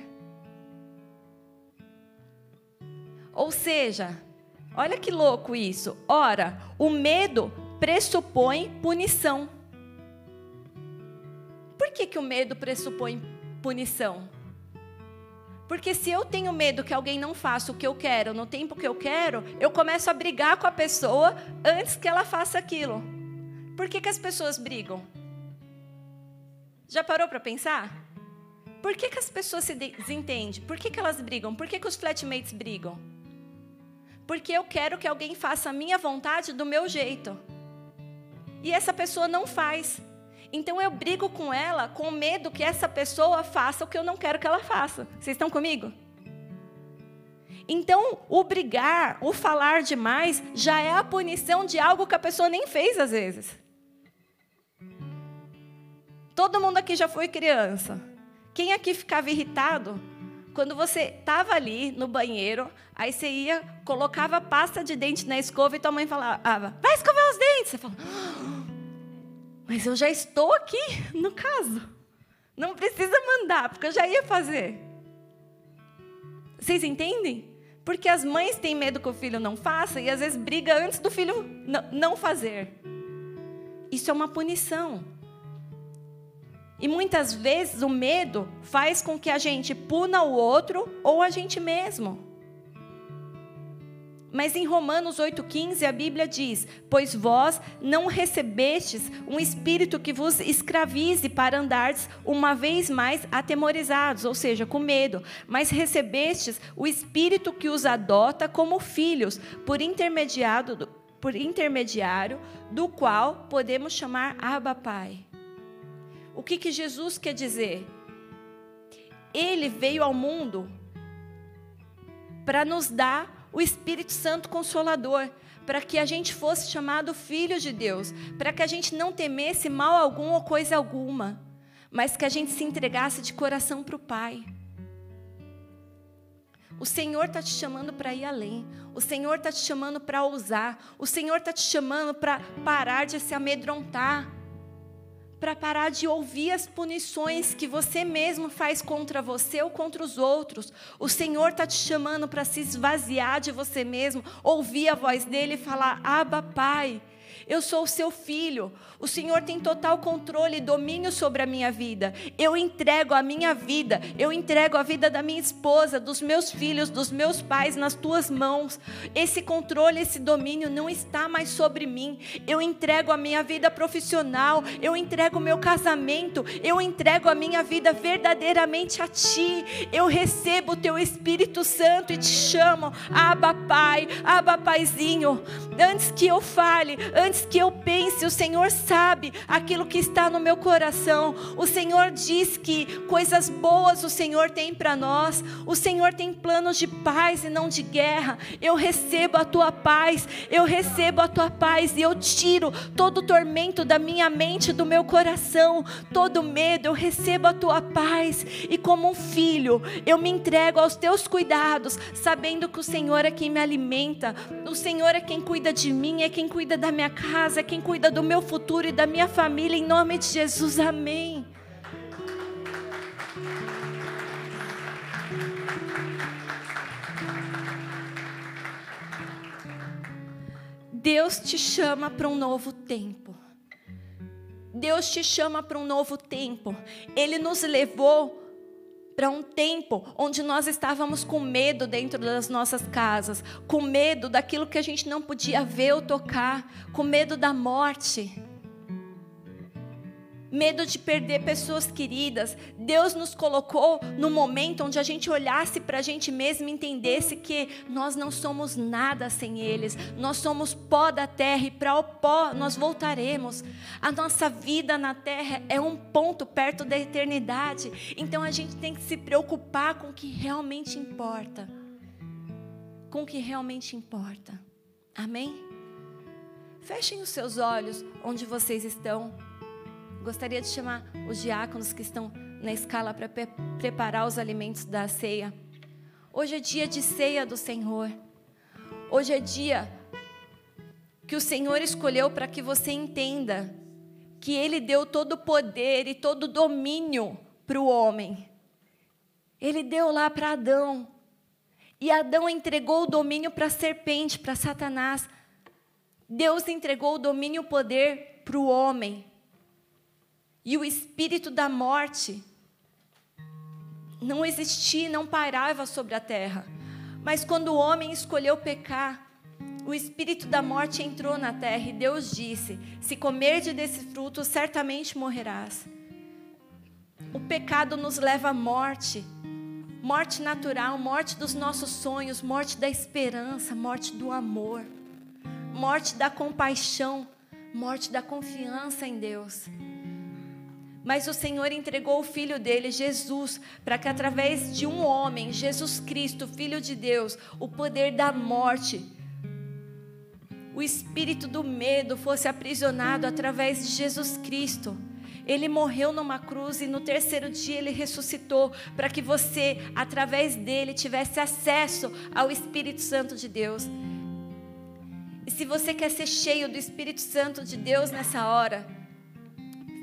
Ou seja, olha que louco isso. Ora, o medo pressupõe punição. Por que, que o medo pressupõe punição? Porque se eu tenho medo que alguém não faça o que eu quero no tempo que eu quero, eu começo a brigar com a pessoa antes que ela faça aquilo. Por que, que as pessoas brigam? Já parou para pensar? Por que, que as pessoas se desentendem? Por que, que elas brigam? Por que, que os flatmates brigam? Porque eu quero que alguém faça a minha vontade do meu jeito. E essa pessoa não faz. Então eu brigo com ela com medo que essa pessoa faça o que eu não quero que ela faça. Vocês estão comigo? Então, o brigar, o falar demais, já é a punição de algo que a pessoa nem fez às vezes. Todo mundo aqui já foi criança. Quem aqui ficava irritado quando você estava ali no banheiro, aí você ia, colocava pasta de dente na escova e tua mãe falava, vai escovar os dentes. Você fala, mas eu já estou aqui, *laughs* no caso. Não precisa mandar, porque eu já ia fazer. Vocês entendem? Porque as mães têm medo que o filho não faça e às vezes briga antes do filho não fazer. Isso é uma punição. E muitas vezes o medo faz com que a gente puna o outro ou a gente mesmo. Mas em Romanos 8,15 a Bíblia diz: Pois vós não recebestes um espírito que vos escravize para andardes uma vez mais atemorizados, ou seja, com medo, mas recebestes o espírito que os adota como filhos, por intermediário, por intermediário do qual podemos chamar Abba Pai. O que, que Jesus quer dizer? Ele veio ao mundo para nos dar o Espírito Santo Consolador, para que a gente fosse chamado filho de Deus, para que a gente não temesse mal algum ou coisa alguma, mas que a gente se entregasse de coração para o Pai. O Senhor está te chamando para ir além. O Senhor está te chamando para ousar. O Senhor está te chamando para parar de se amedrontar para parar de ouvir as punições que você mesmo faz contra você ou contra os outros. O Senhor está te chamando para se esvaziar de você mesmo, ouvir a voz dele e falar: Abba, Pai. Eu sou o seu filho. O Senhor tem total controle e domínio sobre a minha vida. Eu entrego a minha vida, eu entrego a vida da minha esposa, dos meus filhos, dos meus pais nas tuas mãos. Esse controle, esse domínio não está mais sobre mim. Eu entrego a minha vida profissional, eu entrego o meu casamento, eu entrego a minha vida verdadeiramente a ti. Eu recebo o teu Espírito Santo e te chamo, Abba Pai, Abba Paizinho. Antes que eu fale, antes que eu pense, o Senhor sabe aquilo que está no meu coração. O Senhor diz que coisas boas o Senhor tem para nós. O Senhor tem planos de paz e não de guerra. Eu recebo a tua paz, eu recebo a tua paz e eu tiro todo o tormento da minha mente, do meu coração, todo medo. Eu recebo a tua paz e como um filho, eu me entrego aos teus cuidados, sabendo que o Senhor é quem me alimenta, o Senhor é quem cuida de mim, é quem cuida da minha casa, é quem cuida do meu futuro e da minha família, em nome de Jesus, amém. Deus te chama para um novo tempo. Deus te chama para um novo tempo. Ele nos levou para um tempo onde nós estávamos com medo dentro das nossas casas, com medo daquilo que a gente não podia ver ou tocar, com medo da morte medo de perder pessoas queridas. Deus nos colocou no momento onde a gente olhasse para a gente mesmo e entendesse que nós não somos nada sem eles. Nós somos pó da terra e para o pó nós voltaremos. A nossa vida na terra é um ponto perto da eternidade. Então a gente tem que se preocupar com o que realmente importa. Com o que realmente importa. Amém? Fechem os seus olhos onde vocês estão. Gostaria de chamar os diáconos que estão na escala para pre preparar os alimentos da ceia. Hoje é dia de ceia do Senhor. Hoje é dia que o Senhor escolheu para que você entenda que Ele deu todo o poder e todo o domínio para o homem. Ele deu lá para Adão. E Adão entregou o domínio para a serpente, para Satanás. Deus entregou o domínio e o poder para o homem e o espírito da morte não existia, não pairava sobre a terra. Mas quando o homem escolheu pecar, o espírito da morte entrou na terra e Deus disse: Se comerdes desse fruto, certamente morrerás. O pecado nos leva à morte, morte natural, morte dos nossos sonhos, morte da esperança, morte do amor, morte da compaixão, morte da confiança em Deus. Mas o Senhor entregou o filho dele, Jesus, para que através de um homem, Jesus Cristo, filho de Deus, o poder da morte, o espírito do medo fosse aprisionado através de Jesus Cristo. Ele morreu numa cruz e no terceiro dia ele ressuscitou para que você, através dele, tivesse acesso ao Espírito Santo de Deus. E se você quer ser cheio do Espírito Santo de Deus nessa hora,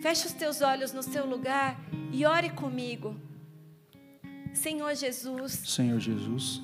Feche os teus olhos no seu lugar e ore comigo. Senhor Jesus. Senhor Jesus.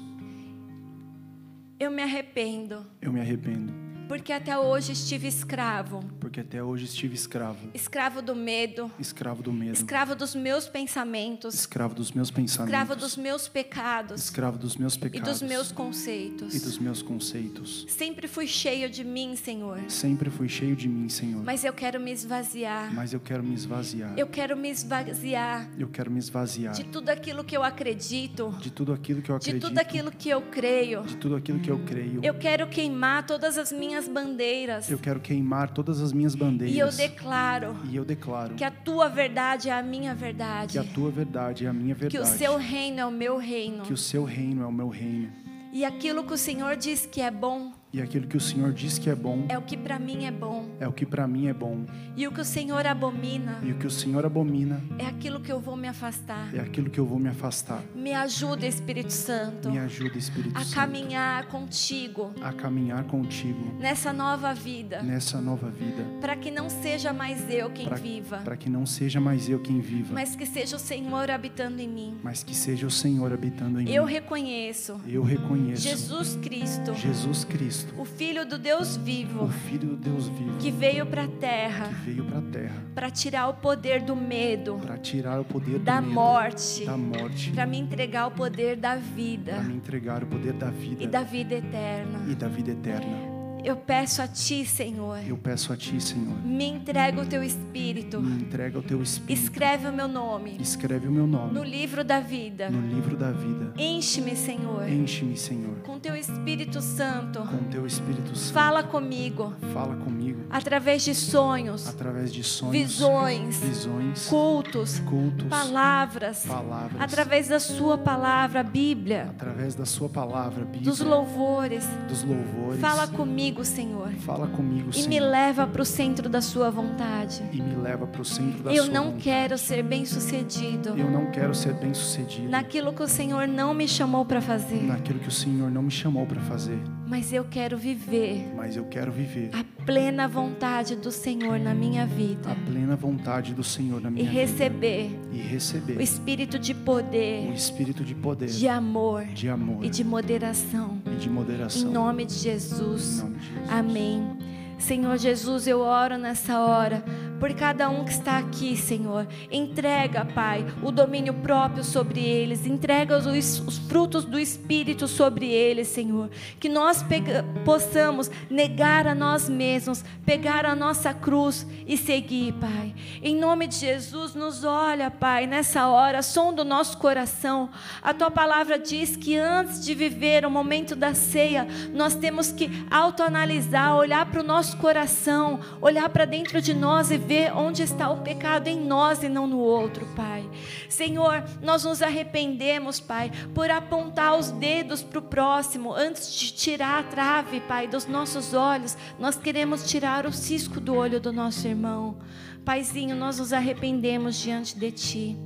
Eu me arrependo, Eu me arrependo, porque até hoje estive escravo porque até hoje estive escravo, escravo do medo, escravo do medo, escravo dos meus pensamentos, escravo dos meus pensamentos, escravo dos meus pecados escravo dos meus e pecados dos meus conceitos. e dos meus conceitos. Sempre fui cheio de mim, Senhor, Sempre fui cheio de mim, Senhor, mas eu quero me esvaziar. mas eu quero me esvaziar. Eu quero me esvaziar Eu quero me esvaziar de tudo aquilo que eu acredito, de tudo aquilo que eu de acredito, tudo aquilo que eu creio. de tudo aquilo que eu creio. Eu quero queimar todas as minhas bandeiras. Eu quero queimar todas as minhas bandeiras. E eu declaro E eu declaro que a tua verdade é a minha verdade. que a tua verdade é a minha Que verdade. o seu reino é o meu reino. que o seu reino é o meu reino. E aquilo que o Senhor diz que é bom E aquilo que o Senhor diz que é bom é o que para mim é bom. é o que para mim é bom. E o que o Senhor abomina E o que o Senhor abomina é aquilo que eu vou me afastar. é aquilo que eu vou me afastar. Me ajuda, Espírito Santo, Me ajuda, Espírito a Santo, caminhar contigo a caminhar contigo nessa nova vida, nessa nova vida, para que não seja mais eu quem viva, para que não seja mais eu quem viva, mas que seja o Senhor habitando em mim. mas que seja o Senhor habitando em Eu mim. reconheço Eu reconheço Jesus Cristo, Jesus Cristo, o Filho do Deus o vivo, Filho do Deus vivo, que veio para a terra. Que veio para terra. Para tirar o poder do medo, para tirar o poder da do medo, morte, da morte, para me entregar o poder da para vida me entregar o poder da vida. E da vida eterna. e da vida eterna. Eu peço a Ti, Senhor, Eu peço a Ti, Senhor, me entrega o Teu Espírito, me entrega o Teu Espírito, escreve o meu nome escreve o meu no nome livro da vida. no livro da vida. Enche-me, Senhor, Enche-me, Senhor, com Teu Espírito Santo. com Teu Espírito Santo. Fala comigo Fala comigo através de sonhos, através de sonhos, visões, visões, cultos, cultos, palavras, palavras, através da Sua palavra, Bíblia, através da Sua palavra, Bíblia, dos louvores. dos louvores. Fala comigo, Senhor, Fala comigo, e Senhor, me leva para o centro da Sua vontade. e me leva para o centro da Eu Sua não vontade. quero ser bem-sucedido. Eu não quero ser bem-sucedido. Naquilo que o Senhor não me chamou para fazer, naquilo que o Senhor não me chamou para fazer, mas eu quero viver mas eu quero viver a plena vontade do Senhor na minha vida a plena vontade do Senhor na e minha vida receber e receber o espírito de o poder, espírito de poder, de amor de amor e de moderação. e de Em moderação. nome de Em Jesus. nome de Jesus. Amém. Senhor Jesus, eu oro nessa hora por cada um que está aqui, Senhor. Entrega, Pai, o domínio próprio sobre eles. Entrega os, os frutos do Espírito sobre eles, Senhor. Que nós pega- possamos negar a nós mesmos, pegar a nossa cruz e seguir, Pai. Em nome de Jesus, nos olha, Pai, nessa hora, som do nosso coração. A tua palavra diz que antes de viver o momento da ceia, nós temos que autoanalisar, olhar para o nosso coração, olhar para dentro de nós e ver onde está o pecado em nós e não no outro, Pai. Senhor, nós nos arrependemos, Pai, por apontar os dedos para o próximo antes de tirar a trave, Pai, dos nossos olhos. Nós queremos tirar o cisco do olho do nosso irmão. Paizinho, nós nos arrependemos diante de Ti.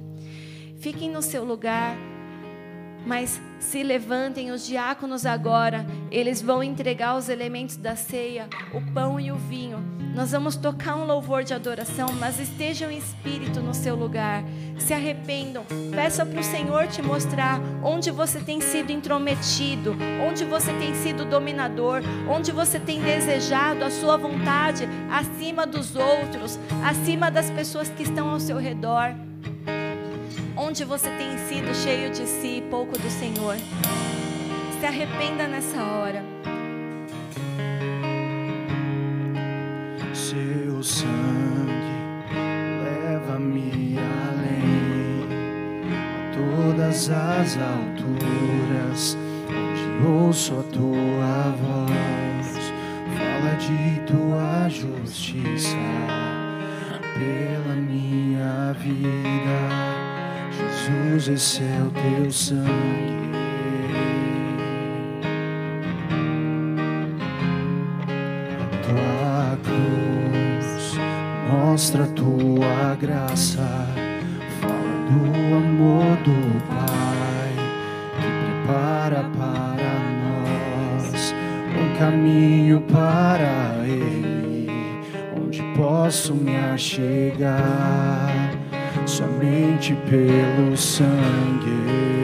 Fiquem no seu lugar. Mas se levantem os diáconos agora, eles vão entregar os elementos da ceia, o pão e o vinho. Nós vamos tocar um louvor de adoração, mas estejam em espírito no seu lugar. Se arrependam, peça para o Senhor te mostrar onde você tem sido intrometido, onde você tem sido dominador, onde você tem desejado a sua vontade acima dos outros, acima das pessoas que estão ao seu redor onde você tem sido cheio de si e pouco do Senhor. Se arrependa nessa hora. Seu sangue leva-me além a todas as alturas, onde ouço a tua voz, fala de tua justiça pela minha vida. Jesus, esse é o teu sangue. tua cruz mostra a tua graça, fala do amor do Pai que prepara para nós um caminho para Ele, onde posso me achegar somente pelo sangue.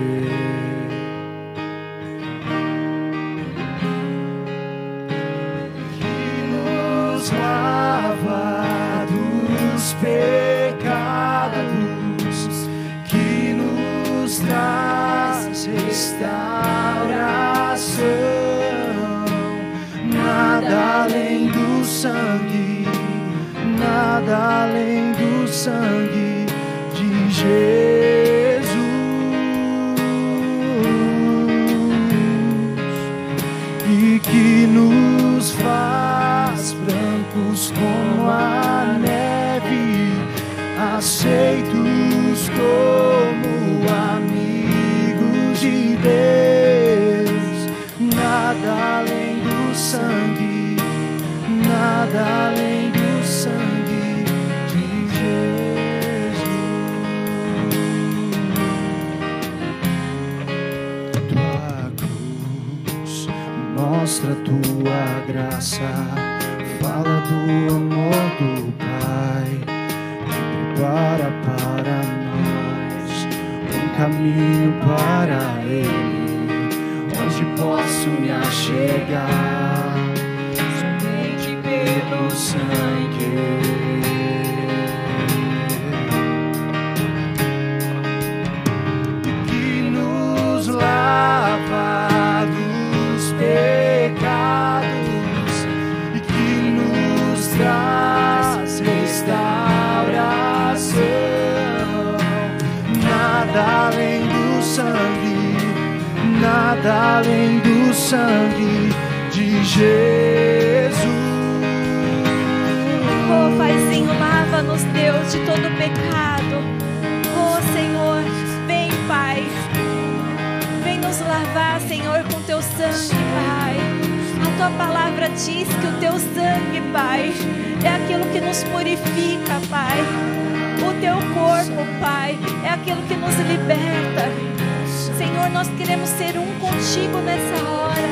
Sangue de Jesus. Oh, Paizinho, lava-nos, Deus, de todo pecado. Oh, Senhor, vem, Pai. Vem nos lavar, Senhor, com teu sangue, Pai. A tua palavra diz que o teu sangue, Pai, é aquilo que nos purifica, Pai. O teu corpo, Pai, é aquilo que nos liberta. Senhor, nós queremos ser um contigo nessa hora.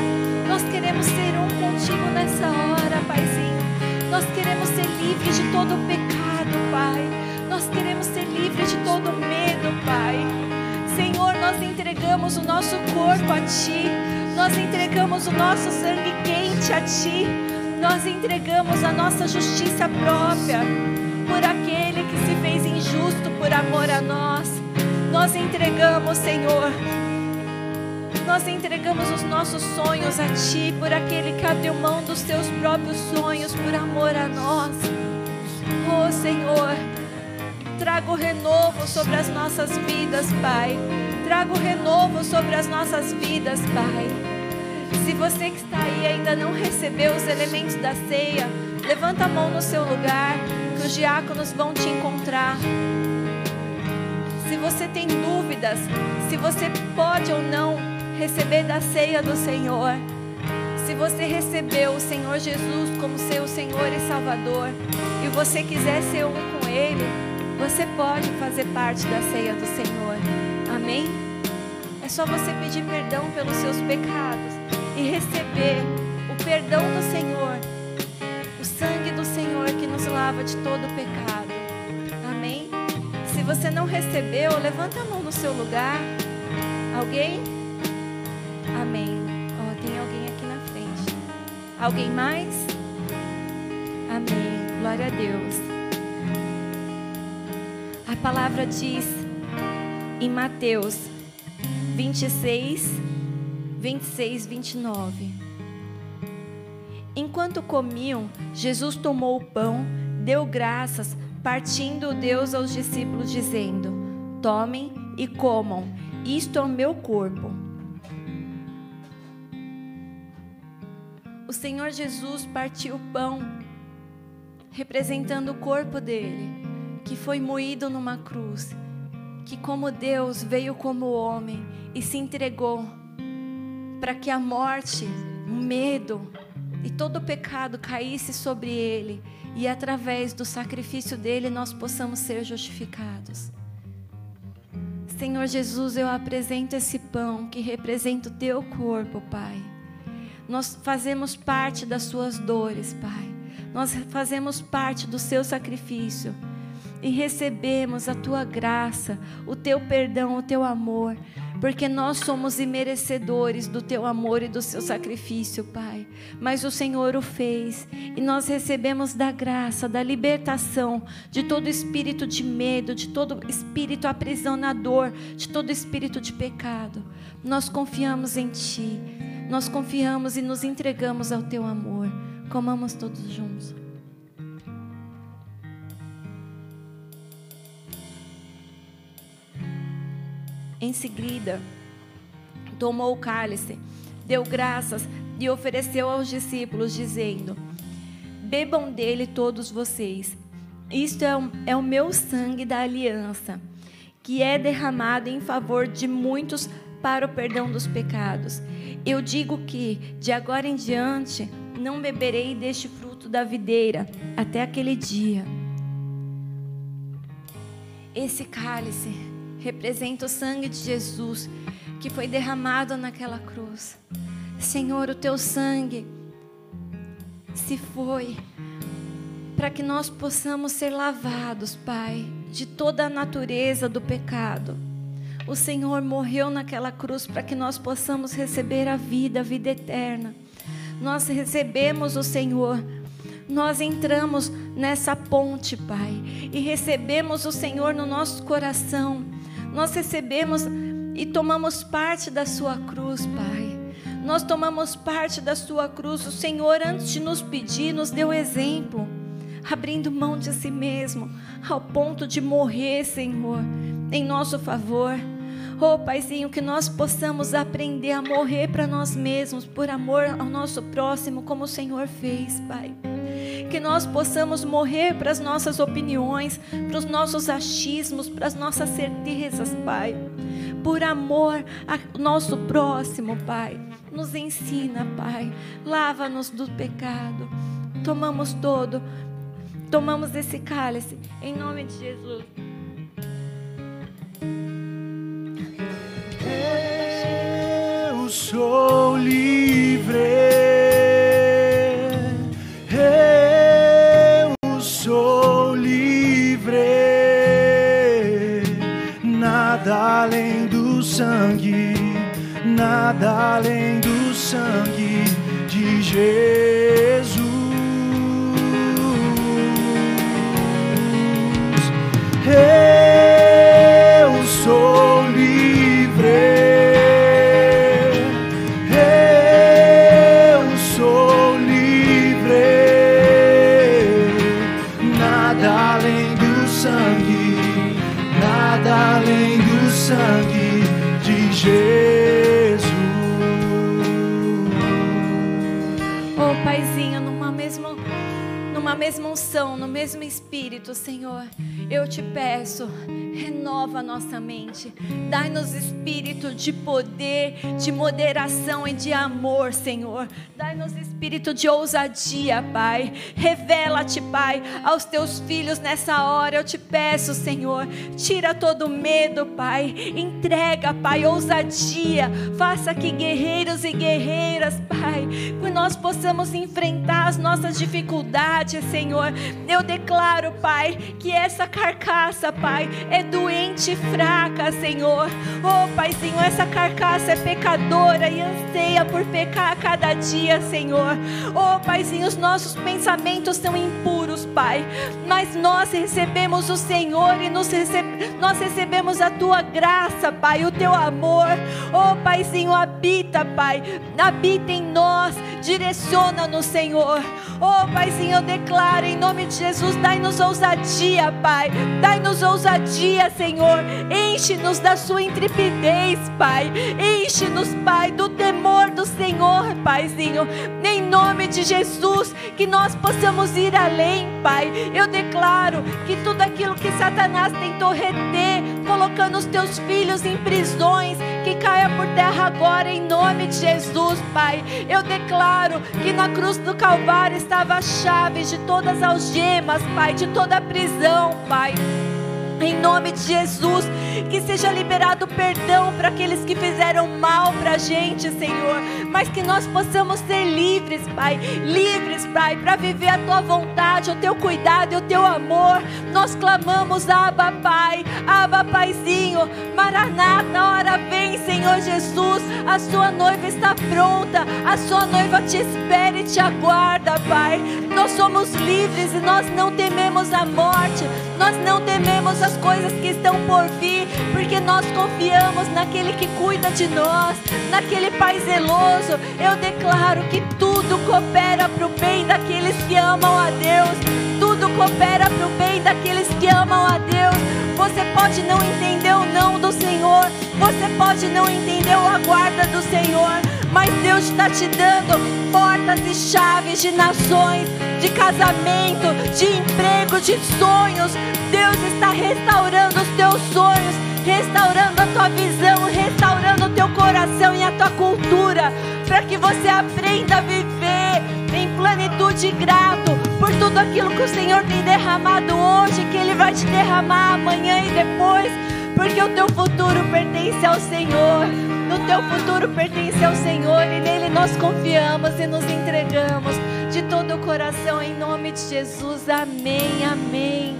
Nós queremos ser um contigo nessa hora, Paizinho. Nós queremos ser livres de todo pecado, Pai. Nós queremos ser livres de todo medo, Pai. Senhor, nós entregamos o nosso corpo a Ti. Nós entregamos o nosso sangue quente a Ti. Nós entregamos a nossa justiça própria por aquele que se fez injusto por amor a nós. Nós entregamos, Senhor. Nós entregamos os nossos sonhos a Ti por aquele que abriu mão dos seus próprios sonhos por amor a nós. Oh Senhor, traga o renovo sobre as nossas vidas, Pai. Traga o renovo sobre as nossas vidas, Pai. Se você que está aí ainda não recebeu os elementos da ceia, levanta a mão no seu lugar, que os diáconos vão te encontrar. Se você tem dúvidas, se você pode ou não receber da ceia do Senhor, se você recebeu o Senhor Jesus como seu Senhor e Salvador e você quiser ser um com Ele, você pode fazer parte da ceia do Senhor. Amém? É só você pedir perdão pelos seus pecados e receber o perdão do Senhor, o sangue do Senhor que nos lava de todo pecado. Amém? Se você não recebeu, levanta a mão no seu lugar. Alguém? Amém. Oh, tem alguém aqui na frente. Alguém mais? Amém. Glória a Deus. A palavra diz em Mateus 26, 26, 29. Enquanto comiam, Jesus tomou o pão, deu graças, partindo Deus aos discípulos, dizendo: Tomem e comam, isto é o meu corpo. O Senhor Jesus partiu o pão, representando o corpo dele, que foi moído numa cruz, que como Deus veio como homem e se entregou para que a morte, o medo e todo o pecado caísse sobre ele e através do sacrifício dele nós possamos ser justificados. Senhor Jesus, eu apresento esse pão que representa o teu corpo, Pai. Nós fazemos parte das suas dores, Pai. Nós fazemos parte do seu sacrifício e recebemos a tua graça, o teu perdão, o teu amor, porque nós somos imerecedores do teu amor e do seu sacrifício, Pai. Mas o Senhor o fez e nós recebemos da graça, da libertação de todo espírito de medo, de todo espírito aprisionador, de todo espírito de pecado. Nós confiamos em Ti, nós confiamos e nos entregamos ao teu amor. Comamos todos juntos. Em seguida, tomou o cálice, deu graças e ofereceu aos discípulos, dizendo: Bebam dele todos vocês. Isto é o, é o meu sangue da aliança, que é derramado em favor de muitos para o perdão dos pecados. Eu digo que, de agora em diante, não beberei deste fruto da videira até aquele dia. Esse cálice representa o sangue de Jesus que foi derramado naquela cruz. Senhor, o teu sangue se foi para que nós possamos ser lavados, Pai, de toda a natureza do pecado. O Senhor morreu naquela cruz para que nós possamos receber a vida, a vida eterna. Nós recebemos o Senhor. Nós entramos nessa ponte, Pai, e recebemos o Senhor no nosso coração. Nós recebemos e tomamos parte da Sua cruz, Pai. Nós tomamos parte da Sua cruz. O Senhor, antes de nos pedir, nos deu exemplo, abrindo mão de si mesmo, ao ponto de morrer, Senhor, em nosso favor. Oh, Paizinho, que nós possamos aprender a morrer para nós mesmos, por amor ao nosso próximo, como o Senhor fez, Pai. Que nós possamos morrer para as nossas opiniões, para os nossos achismos, para as nossas certezas, Pai. Por amor ao nosso próximo, Pai. Nos ensina, Pai. Lava-nos do pecado. Tomamos todo, tomamos esse cálice, em nome de Jesus. Sou livre. Eu sou livre. Nada além do sangue, nada além do sangue de Jesus. Espírito, Senhor, eu te peço, renova nossa mente, dai-nos espírito de poder, de moderação e de amor, Senhor. Dai-nos espírito de ousadia, Pai. Revela-te, Pai, aos teus filhos nessa hora. Eu te peço, Senhor, tira todo medo, Pai. Entrega, Pai, ousadia. Faça que guerreiros e guerreiras, Pai, que nós possamos enfrentar as nossas dificuldades, Senhor. Eu declaro, Pai, que essa carcaça, Pai, é doente e fraca, Senhor. Oh, Paizinho, essa carcaça é pecadora e anseia por pecar a cada dia, Senhor. Oh, Paizinho, os nossos pensamentos são impuros, Pai, mas nós recebemos o Senhor e nos recebe... nós recebemos a tua graça, Pai, o teu amor. Oh, Paizinho, habita, Pai, habita em nós, direciona-nos, Senhor. Oh, Paizinho, eu declaro em nome de Jesus, dai-nos ousadia, Pai. Dai-nos ousadia, Senhor. Enche-nos da sua intrepidez, Pai. Enche-nos, Pai, do temor do Senhor, Paizinho. Em nome de Jesus, que nós possamos ir além, Pai. Eu declaro que tudo aquilo que Satanás tentou reter, colocando os teus filhos em prisões, que caia por terra agora, em nome de Jesus, Pai. Eu declaro que na cruz do Calvário estava a chave de todas as algemas, Pai, de toda a prisão, Pai. Em nome de Jesus, que seja liberado perdão para aqueles que fizeram mal para a gente, Senhor. Mas que nós possamos ser livres, Pai. Livres, Pai, para viver a tua vontade, o teu cuidado e o teu amor. Nós clamamos, Abba, Pai. Abba, Paizinho. Maranata, hora vem, Senhor Jesus. A sua noiva está pronta. A sua noiva te espera e te aguarda, Pai. Nós somos livres e nós não tememos a morte. Nós não tememos as coisas que estão por vir, porque nós confiamos naquele que cuida de nós, naquele Pai zeloso. Eu declaro que tudo coopera para o bem daqueles que amam a Deus. Tudo coopera para o bem daqueles que amam a Deus. Você pode não entender o não do Senhor. Você pode não entender o aguarda do Senhor. Mas Deus está te dando portas e chaves de nações, de casamento, de emprego, de sonhos. Deus está restaurando os teus sonhos, restaurando a tua visão, restaurando o teu coração e a tua cultura, para que você aprenda a viver plenitude grato por tudo aquilo que o Senhor tem derramado hoje, que Ele vai te derramar amanhã e depois, porque o teu futuro pertence ao Senhor. O teu futuro pertence ao Senhor e nele nós confiamos e nos entregamos de todo o coração em nome de Jesus. Amém. Amém.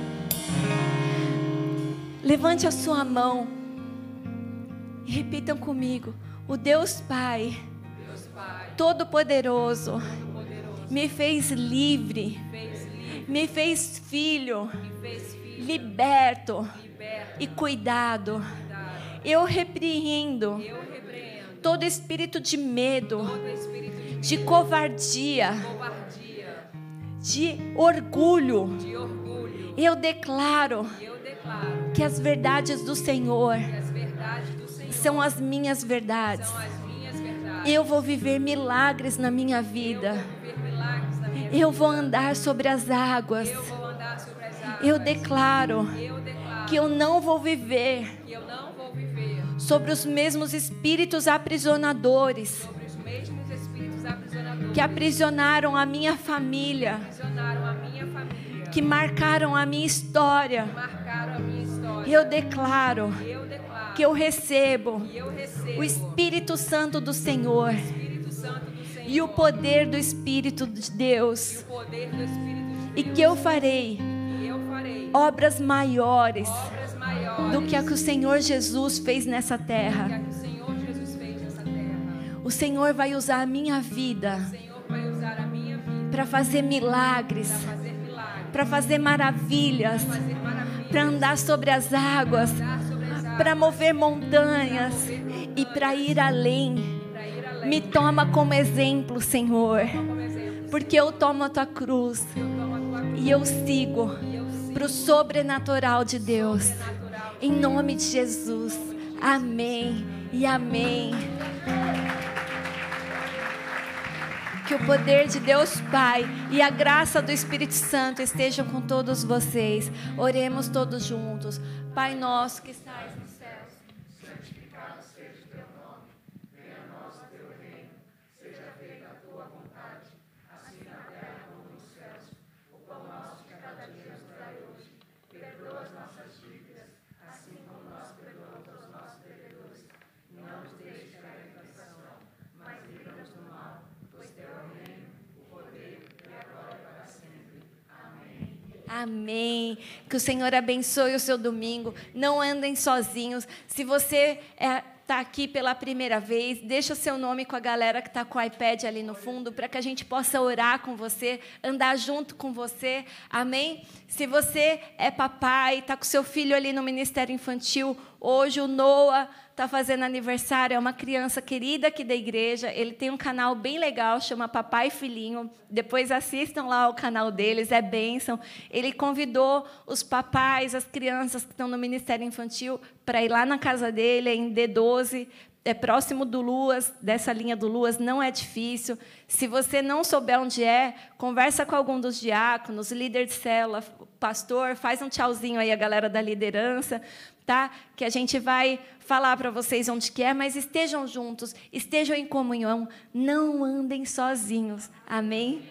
Levante a sua mão e repitam comigo: O Deus Pai, Todo-Poderoso, me fez livre, me fez filho, liberto. E cuidado. Eu repreendo todo espírito de medo, de covardia, de orgulho. Eu declaro que as verdades do Senhor são as minhas verdades. Eu vou viver milagres na minha vida. Eu vou andar sobre as águas. Eu declaro que eu não vou viver sobre os mesmos espíritos aprisionadores que aprisionaram a minha família, que marcaram a minha história. Eu declaro que eu recebo o Espírito Santo do Senhor e o poder do Espírito de Deus. E que eu farei? Obras maiores do que a que o Senhor Jesus fez nessa terra. O Senhor vai usar a minha vida para fazer milagres, para fazer maravilhas, para andar sobre as águas, para mover montanhas e para ir além. Me toma como exemplo, Senhor, porque eu tomo a tua cruz e eu sigo para o sobrenatural de Deus. Em nome de Jesus. Amém e amém. Que o poder de Deus Pai e a graça do Espírito Santo estejam com todos vocês. Oremos todos juntos. Pai nosso que estás no Amém. Que o Senhor abençoe o seu domingo. Não andem sozinhos. Se você é, está aqui pela primeira vez, deixa o seu nome com a galera que está com o iPad ali no fundo, para que a gente possa orar com você, andar junto com você. Amém? Se você é papai, está com seu filho ali no Ministério Infantil, hoje o Noah está fazendo aniversário, é uma criança querida aqui da igreja. Ele tem um canal bem legal, chama Papai Filhinho. Depois assistam lá o canal deles, é bênção. Ele convidou os papais, as crianças que estão no Ministério Infantil, para ir lá na casa dele, em D12, é próximo do Luas, dessa linha do Luas, não é difícil. Se você não souber onde é, conversa com algum dos diáconos, líder de célula, pastor, faz um tchauzinho aí a galera da liderança, tá? Que a gente vai falar para vocês onde que é, mas estejam juntos, estejam em comunhão, não andem sozinhos. Amém?